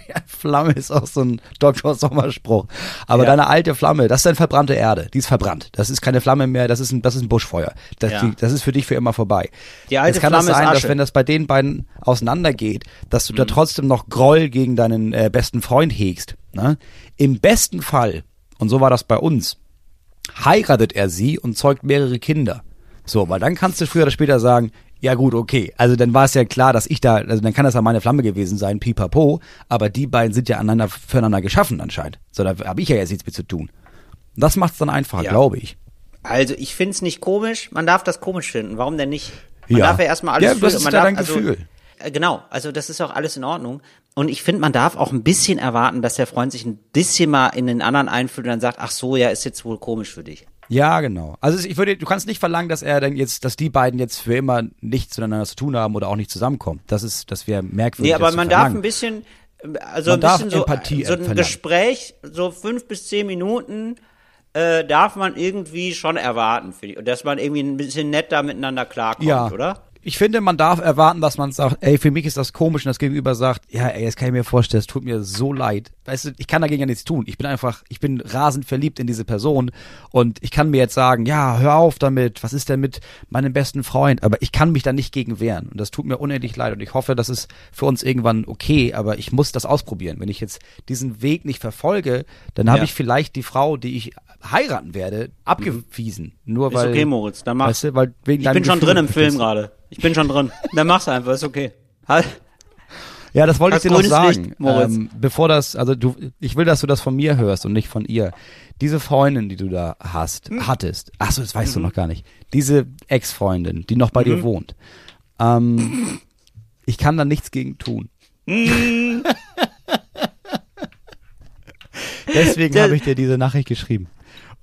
Flamme ist auch so ein Dr. Sommerspruch. Aber Ja. deine alte Flamme, das ist dann verbrannte Erde. Die ist verbrannt. Das ist keine Flamme mehr, das ist ein, das ist ein Buschfeuer. Das, Ja. die, das ist für dich für immer vorbei. Die alte Jetzt kann Flamme das sein, dass wenn das bei den beiden auseinandergeht, dass Mhm. du da trotzdem noch Groll gegen deinen äh, besten Freund hegst. Ne? Im besten Fall, und so war das bei uns, heiratet er sie und zeugt mehrere Kinder. So, weil dann kannst du früher oder später sagen, ja gut, okay, also dann war es ja klar, dass ich da, also dann kann das ja meine Flamme gewesen sein, pipapo, aber die beiden sind ja aneinander, füreinander geschaffen anscheinend. So, da habe ich ja jetzt nichts mit zu tun. Das macht's dann einfacher, Ja. glaube ich. Also ich find's nicht komisch, man darf das komisch finden. Warum denn nicht? Man Ja. darf ja erstmal alles Ja, fühlen. das ist man darf, dein also, Gefühl. Äh, Genau, also das ist auch alles in Ordnung. Und ich finde, man darf auch ein bisschen erwarten, dass der Freund sich ein bisschen mal in den anderen einfühlt und dann sagt, ach so, ja, ist jetzt wohl komisch für dich. Ja, genau. Also ich würde, du kannst nicht verlangen, dass er dann jetzt, dass die beiden jetzt für immer nichts miteinander zu tun haben oder auch nicht zusammenkommen. Das ist, das wäre merkwürdig. Nee, aber man darf ein bisschen, äh, also Man ein darf bisschen so, Empathie so ein verlangen. Gespräch, so fünf bis zehn Minuten, äh, darf man irgendwie schon erwarten, für die, dass man irgendwie ein bisschen netter miteinander klarkommt, ja. oder? Ich finde, man darf erwarten, dass man sagt, ey, für mich ist das komisch und das Gegenüber sagt, ja, ey, das kann ich mir vorstellen, es tut mir so leid. Weißt du, ich kann dagegen ja nichts tun. Ich bin einfach, ich bin rasend verliebt in diese Person und ich kann mir jetzt sagen, ja, hör auf damit, was ist denn mit meinem besten Freund? Aber ich kann mich da nicht gegen wehren und das tut mir unendlich leid und ich hoffe, das ist für uns irgendwann okay, aber ich muss das ausprobieren. Wenn ich jetzt diesen Weg nicht verfolge, dann habe Ja. ich vielleicht die Frau, die ich heiraten werde, abgewiesen. Nur Ist weil, okay, Moritz, dann mach. weißt du, weil wegen Ich bin schon drin im Film gerade. Ich bin schon drin. Dann mach's einfach, ist okay. Halt. Ja, das wollte ich Hast dir noch sagen. Licht, Moritz. Ähm, bevor das, also du, ich will, dass du das von mir hörst und nicht von ihr. Diese Freundin, die du da hast, Hm. hattest, ach so, das weißt Mhm. du noch gar nicht. Diese Ex-Freundin, die noch bei dir wohnt. Ähm, ich kann da nichts gegen tun. Mhm. Deswegen habe ich dir diese Nachricht geschrieben.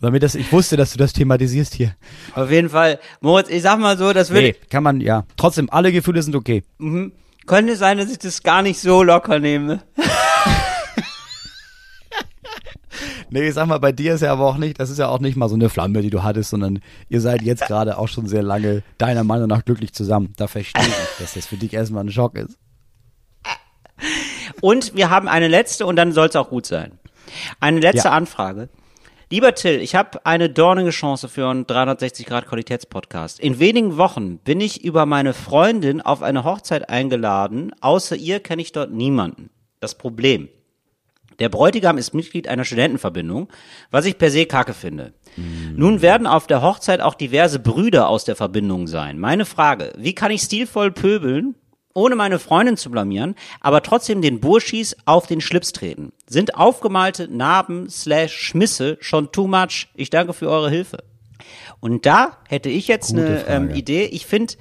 Damit das, ich wusste, dass du das thematisierst hier. Auf jeden Fall, Moritz, ich sag mal so, das würde, Nee, kann man, ja. Trotzdem, alle Gefühle sind okay. mhm. könnte sein, dass ich das gar nicht so locker nehme. Nee, ich sag mal, bei dir ist ja aber auch nicht, das ist ja auch nicht mal so eine Flamme, die du hattest, sondern ihr seid jetzt gerade auch schon sehr lange deiner Meinung nach glücklich zusammen. Da verstehe ich, dass das für dich erstmal ein Schock ist. Und wir haben eine letzte und dann soll es auch gut sein. Eine letzte Ja. Anfrage. Lieber Till, ich habe eine dornige Chance für einen 360 Grad Qualitätspodcast. In wenigen Wochen bin ich über meine Freundin auf eine Hochzeit eingeladen. Außer ihr kenne ich dort niemanden. Das Problem. Der Bräutigam ist Mitglied einer Studentenverbindung, was ich per se kacke finde. Nun werden auf der Hochzeit auch diverse Brüder aus der Verbindung sein. Meine Frage, wie kann ich stilvoll pöbeln, ohne meine Freundin zu blamieren, aber trotzdem den Burschis auf den Schlips treten? Sind aufgemalte Narben slash Schmisse schon too much? Ich danke für eure Hilfe. Und da hätte ich jetzt Gute eine ähm. Idee. Ich finde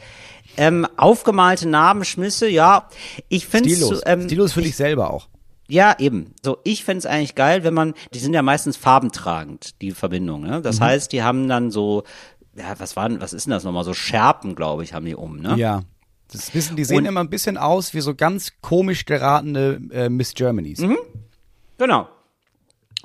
ähm, aufgemalte Narben, Schmisse, ja, ich finde Stilos. ähm, Stilos für ich- dich selber auch. ja, eben. So, ich fänd's eigentlich geil, wenn man, die sind ja meistens farbentragend, die Verbindung, ne? Mhm. Das heißt, die haben dann so, ja, was waren, was ist denn das nochmal? So Scherpen, glaube ich, haben die um, ne? Ja. Das wissen, die sehen Und- immer ein bisschen aus wie so ganz komisch geratene äh, Miss Germanys. Genau.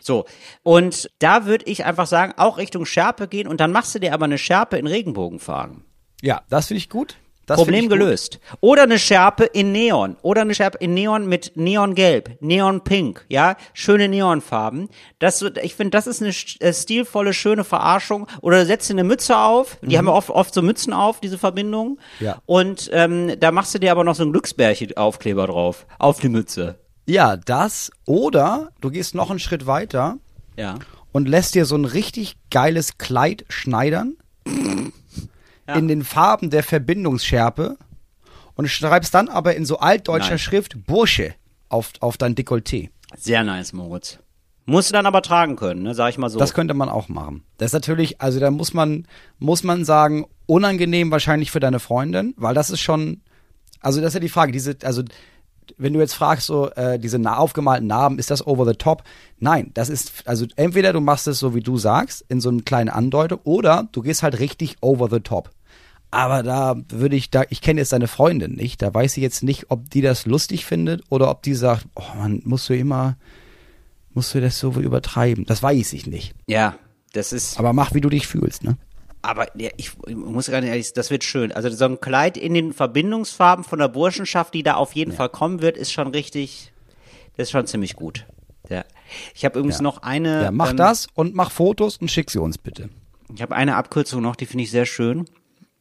So, und da würde ich einfach sagen, auch Richtung Schärpe gehen und dann machst du dir aber eine Schärpe in Regenbogenfarben. Ja, das finde ich gut. Das Problem gelöst. Oder eine Schärpe in Neon. Oder eine Schärpe in Neon mit Neongelb, Neonpink, ja, schöne Neonfarben. Das, ich finde, das ist eine äh, stilvolle, schöne Verarschung. Oder setzt dir eine Mütze auf. Die haben ja oft, oft so Mützen auf, diese Verbindung. Mhm. Ja. Und ähm, da machst du dir aber noch so einen Glücksbärchen-Aufkleber drauf. Auf die Mütze. Ja, das. Oder du gehst noch einen Schritt weiter Ja. und lässt dir so ein richtig geiles Kleid schneidern in den Farben der Verbindungsschärpe und schreibst dann aber in so altdeutscher Nein. Schrift Bursche auf, auf dein Dekolleté. Sehr nice, Moritz. Musst du dann aber tragen können, ne? Sag ich mal so. Das könnte man auch machen. Das ist natürlich, also da muss man, muss man sagen, unangenehm wahrscheinlich für deine Freundin, weil das ist schon, also das ist ja die Frage, diese, also wenn du jetzt fragst, so äh, diese na aufgemalten Narben, ist das over the top? Nein, das ist, also entweder du machst es so, wie du sagst, in so einem kleinen Andeutung, oder du gehst halt richtig over the top. Aber da würde ich, da, ich kenne jetzt deine Freundin nicht, da weiß ich jetzt nicht, ob die das lustig findet oder ob die sagt, oh man, musst du immer, musst du das so übertreiben. Das weiß ich nicht. ja, das ist. Aber mach, wie du dich fühlst, ne? Aber ja, ich, ich muss ganz ehrlich, das wird schön. Also so ein Kleid in den Verbindungsfarben von der Burschenschaft, die da auf jeden Fall kommen wird, ist schon richtig, das ist schon ziemlich gut. Ja. Ich habe übrigens Ja. noch eine. Ja, mach ähm, das und mach Fotos und schick sie uns bitte. Ich habe eine Abkürzung noch, die finde ich sehr schön.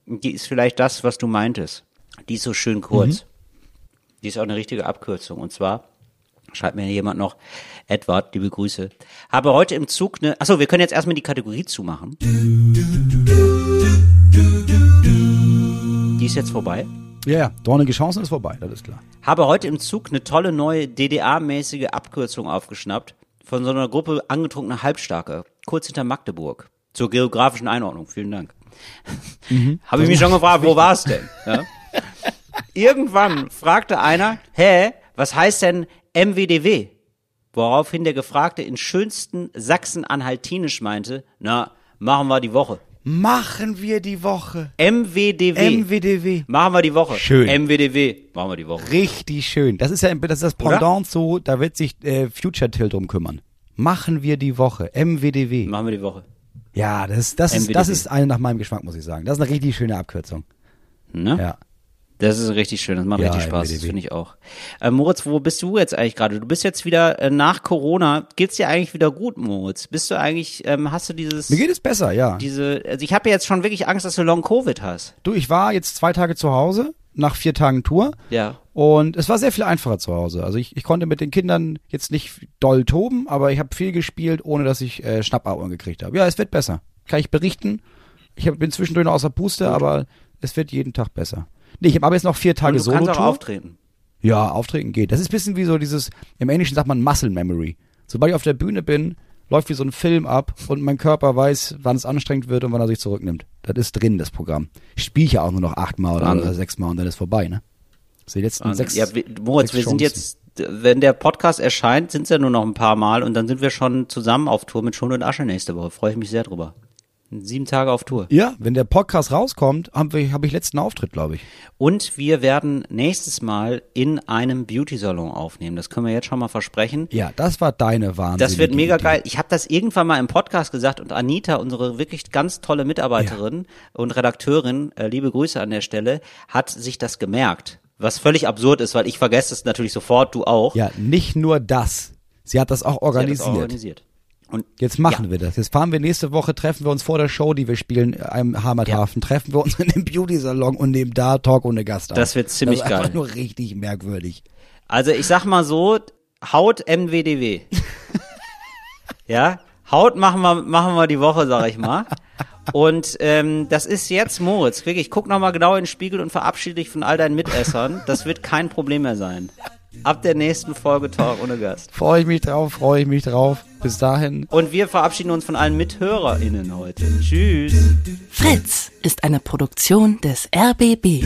Die ist vielleicht das, was du meintest. Die ist so schön kurz. Die ist auch eine richtige Abkürzung. Und zwar schreibt mir jemand noch, Edward, liebe Grüße. Habe heute im Zug eine. Achso, wir können jetzt erstmal die Kategorie zumachen. Die ist jetzt vorbei. Ja, ja, dornige Chancen ist vorbei, das ist klar. Habe heute im Zug eine tolle neue DDA-mäßige Abkürzung aufgeschnappt von so einer Gruppe angetrunkener Halbstarke, kurz hinter Magdeburg. Zur geografischen Einordnung. Vielen Dank. Habe ich mich schon gefragt, wo war es denn? Ja? Irgendwann fragte einer, hä, was heißt denn MWDW? Woraufhin der Gefragte in schönsten Sachsen-Anhaltinisch meinte, na, machen wir die Woche. Machen wir die Woche. MWDW. MWDW. machen wir die Woche. Schön. MWDW. Machen wir die Woche. Richtig schön. Das ist ja das, ist das Oder? Pendant zu, da wird sich äh, Future Till drum kümmern. Machen wir die Woche. MWDW. Machen wir die Woche. Ja, das, das, ist, das ist eine nach meinem Geschmack, muss ich sagen. Das ist eine richtig schöne Abkürzung. Ne? Ja. Das ist richtig schön, das macht Ja, richtig Spaß, finde ich auch. Äh, Moritz, wo bist du jetzt eigentlich gerade? Du bist jetzt wieder äh, nach Corona. Geht's dir eigentlich wieder gut, Moritz? Bist du eigentlich, ähm, hast du dieses, Mir geht es besser, ja. diese, also ich habe ja jetzt schon wirklich Angst, dass du Long Covid hast. Du, ich war jetzt zwei Tage zu Hause, nach vier Tagen Tour. Ja. Und es war sehr viel einfacher zu Hause. Also ich, ich konnte mit den Kindern jetzt nicht doll toben, aber ich habe viel gespielt, ohne dass ich äh, Schnappaugen gekriegt habe. Ja, es wird besser. Kann ich berichten. Ich hab, bin zwischendurch noch außer Puste, aber es wird jeden Tag besser. Nee, ich habe aber jetzt noch vier Tage du kannst auch auftreten. Ja, auftreten geht. Das ist ein bisschen wie so dieses, im Englischen sagt man Muscle Memory. Sobald ich auf der Bühne bin, läuft wie so ein Film ab und mein Körper weiß, wann es anstrengend wird und wann er sich zurücknimmt. Das ist drin, das Programm. Ich spiele ja auch nur noch achtmal oder, oder sechsmal und dann ist vorbei, ne? Sind die letzten sechs. ja, wir, Moritz, sechs wir sind jetzt, wenn der Podcast erscheint, sind es ja nur noch ein paar Mal und dann sind wir schon zusammen auf Tour mit Schund und Asche nächste Woche. Freue ich mich sehr drüber. Sieben Tage auf Tour. Ja, wenn der Podcast rauskommt, habe ich, hab ich letzten Auftritt, glaube ich. Und wir werden nächstes Mal in einem Beauty-Salon aufnehmen. Das können wir jetzt schon mal versprechen. Ja, das war deine Wahnsinn. Das wird mega geil. Ich habe das irgendwann mal im Podcast gesagt und Anita, unsere wirklich ganz tolle Mitarbeiterin und Redakteurin, äh, liebe Grüße an der Stelle, hat sich das gemerkt. Was völlig absurd ist, weil ich vergesse es natürlich sofort, du auch. Ja, nicht nur das. Sie hat das auch Sie hat das organisiert. auch organisiert. Und Jetzt machen Ja. wir das. Jetzt fahren wir nächste Woche, treffen wir uns vor der Show, die wir spielen äh, im Heimathafen, treffen wir uns in dem Beauty-Salon und nehmen da Talk ohne Gast auf. Das wird ziemlich das ist einfach geil. nur richtig merkwürdig. Also ich sag mal so, Haut MWDW. ja, Haut machen wir, machen wir die Woche, sag ich mal. Und ähm, das ist jetzt Moritz. Wirklich, guck noch mal genau in den Spiegel und verabschiede dich von all deinen Mitessern. Das wird kein Problem mehr sein. Ab der nächsten Folge Talk ohne Gast. Freue ich mich drauf, freue ich mich drauf. Bis dahin. Und wir verabschieden uns von allen MithörerInnen heute. Tschüss. Fritz ist eine Produktion des RBB.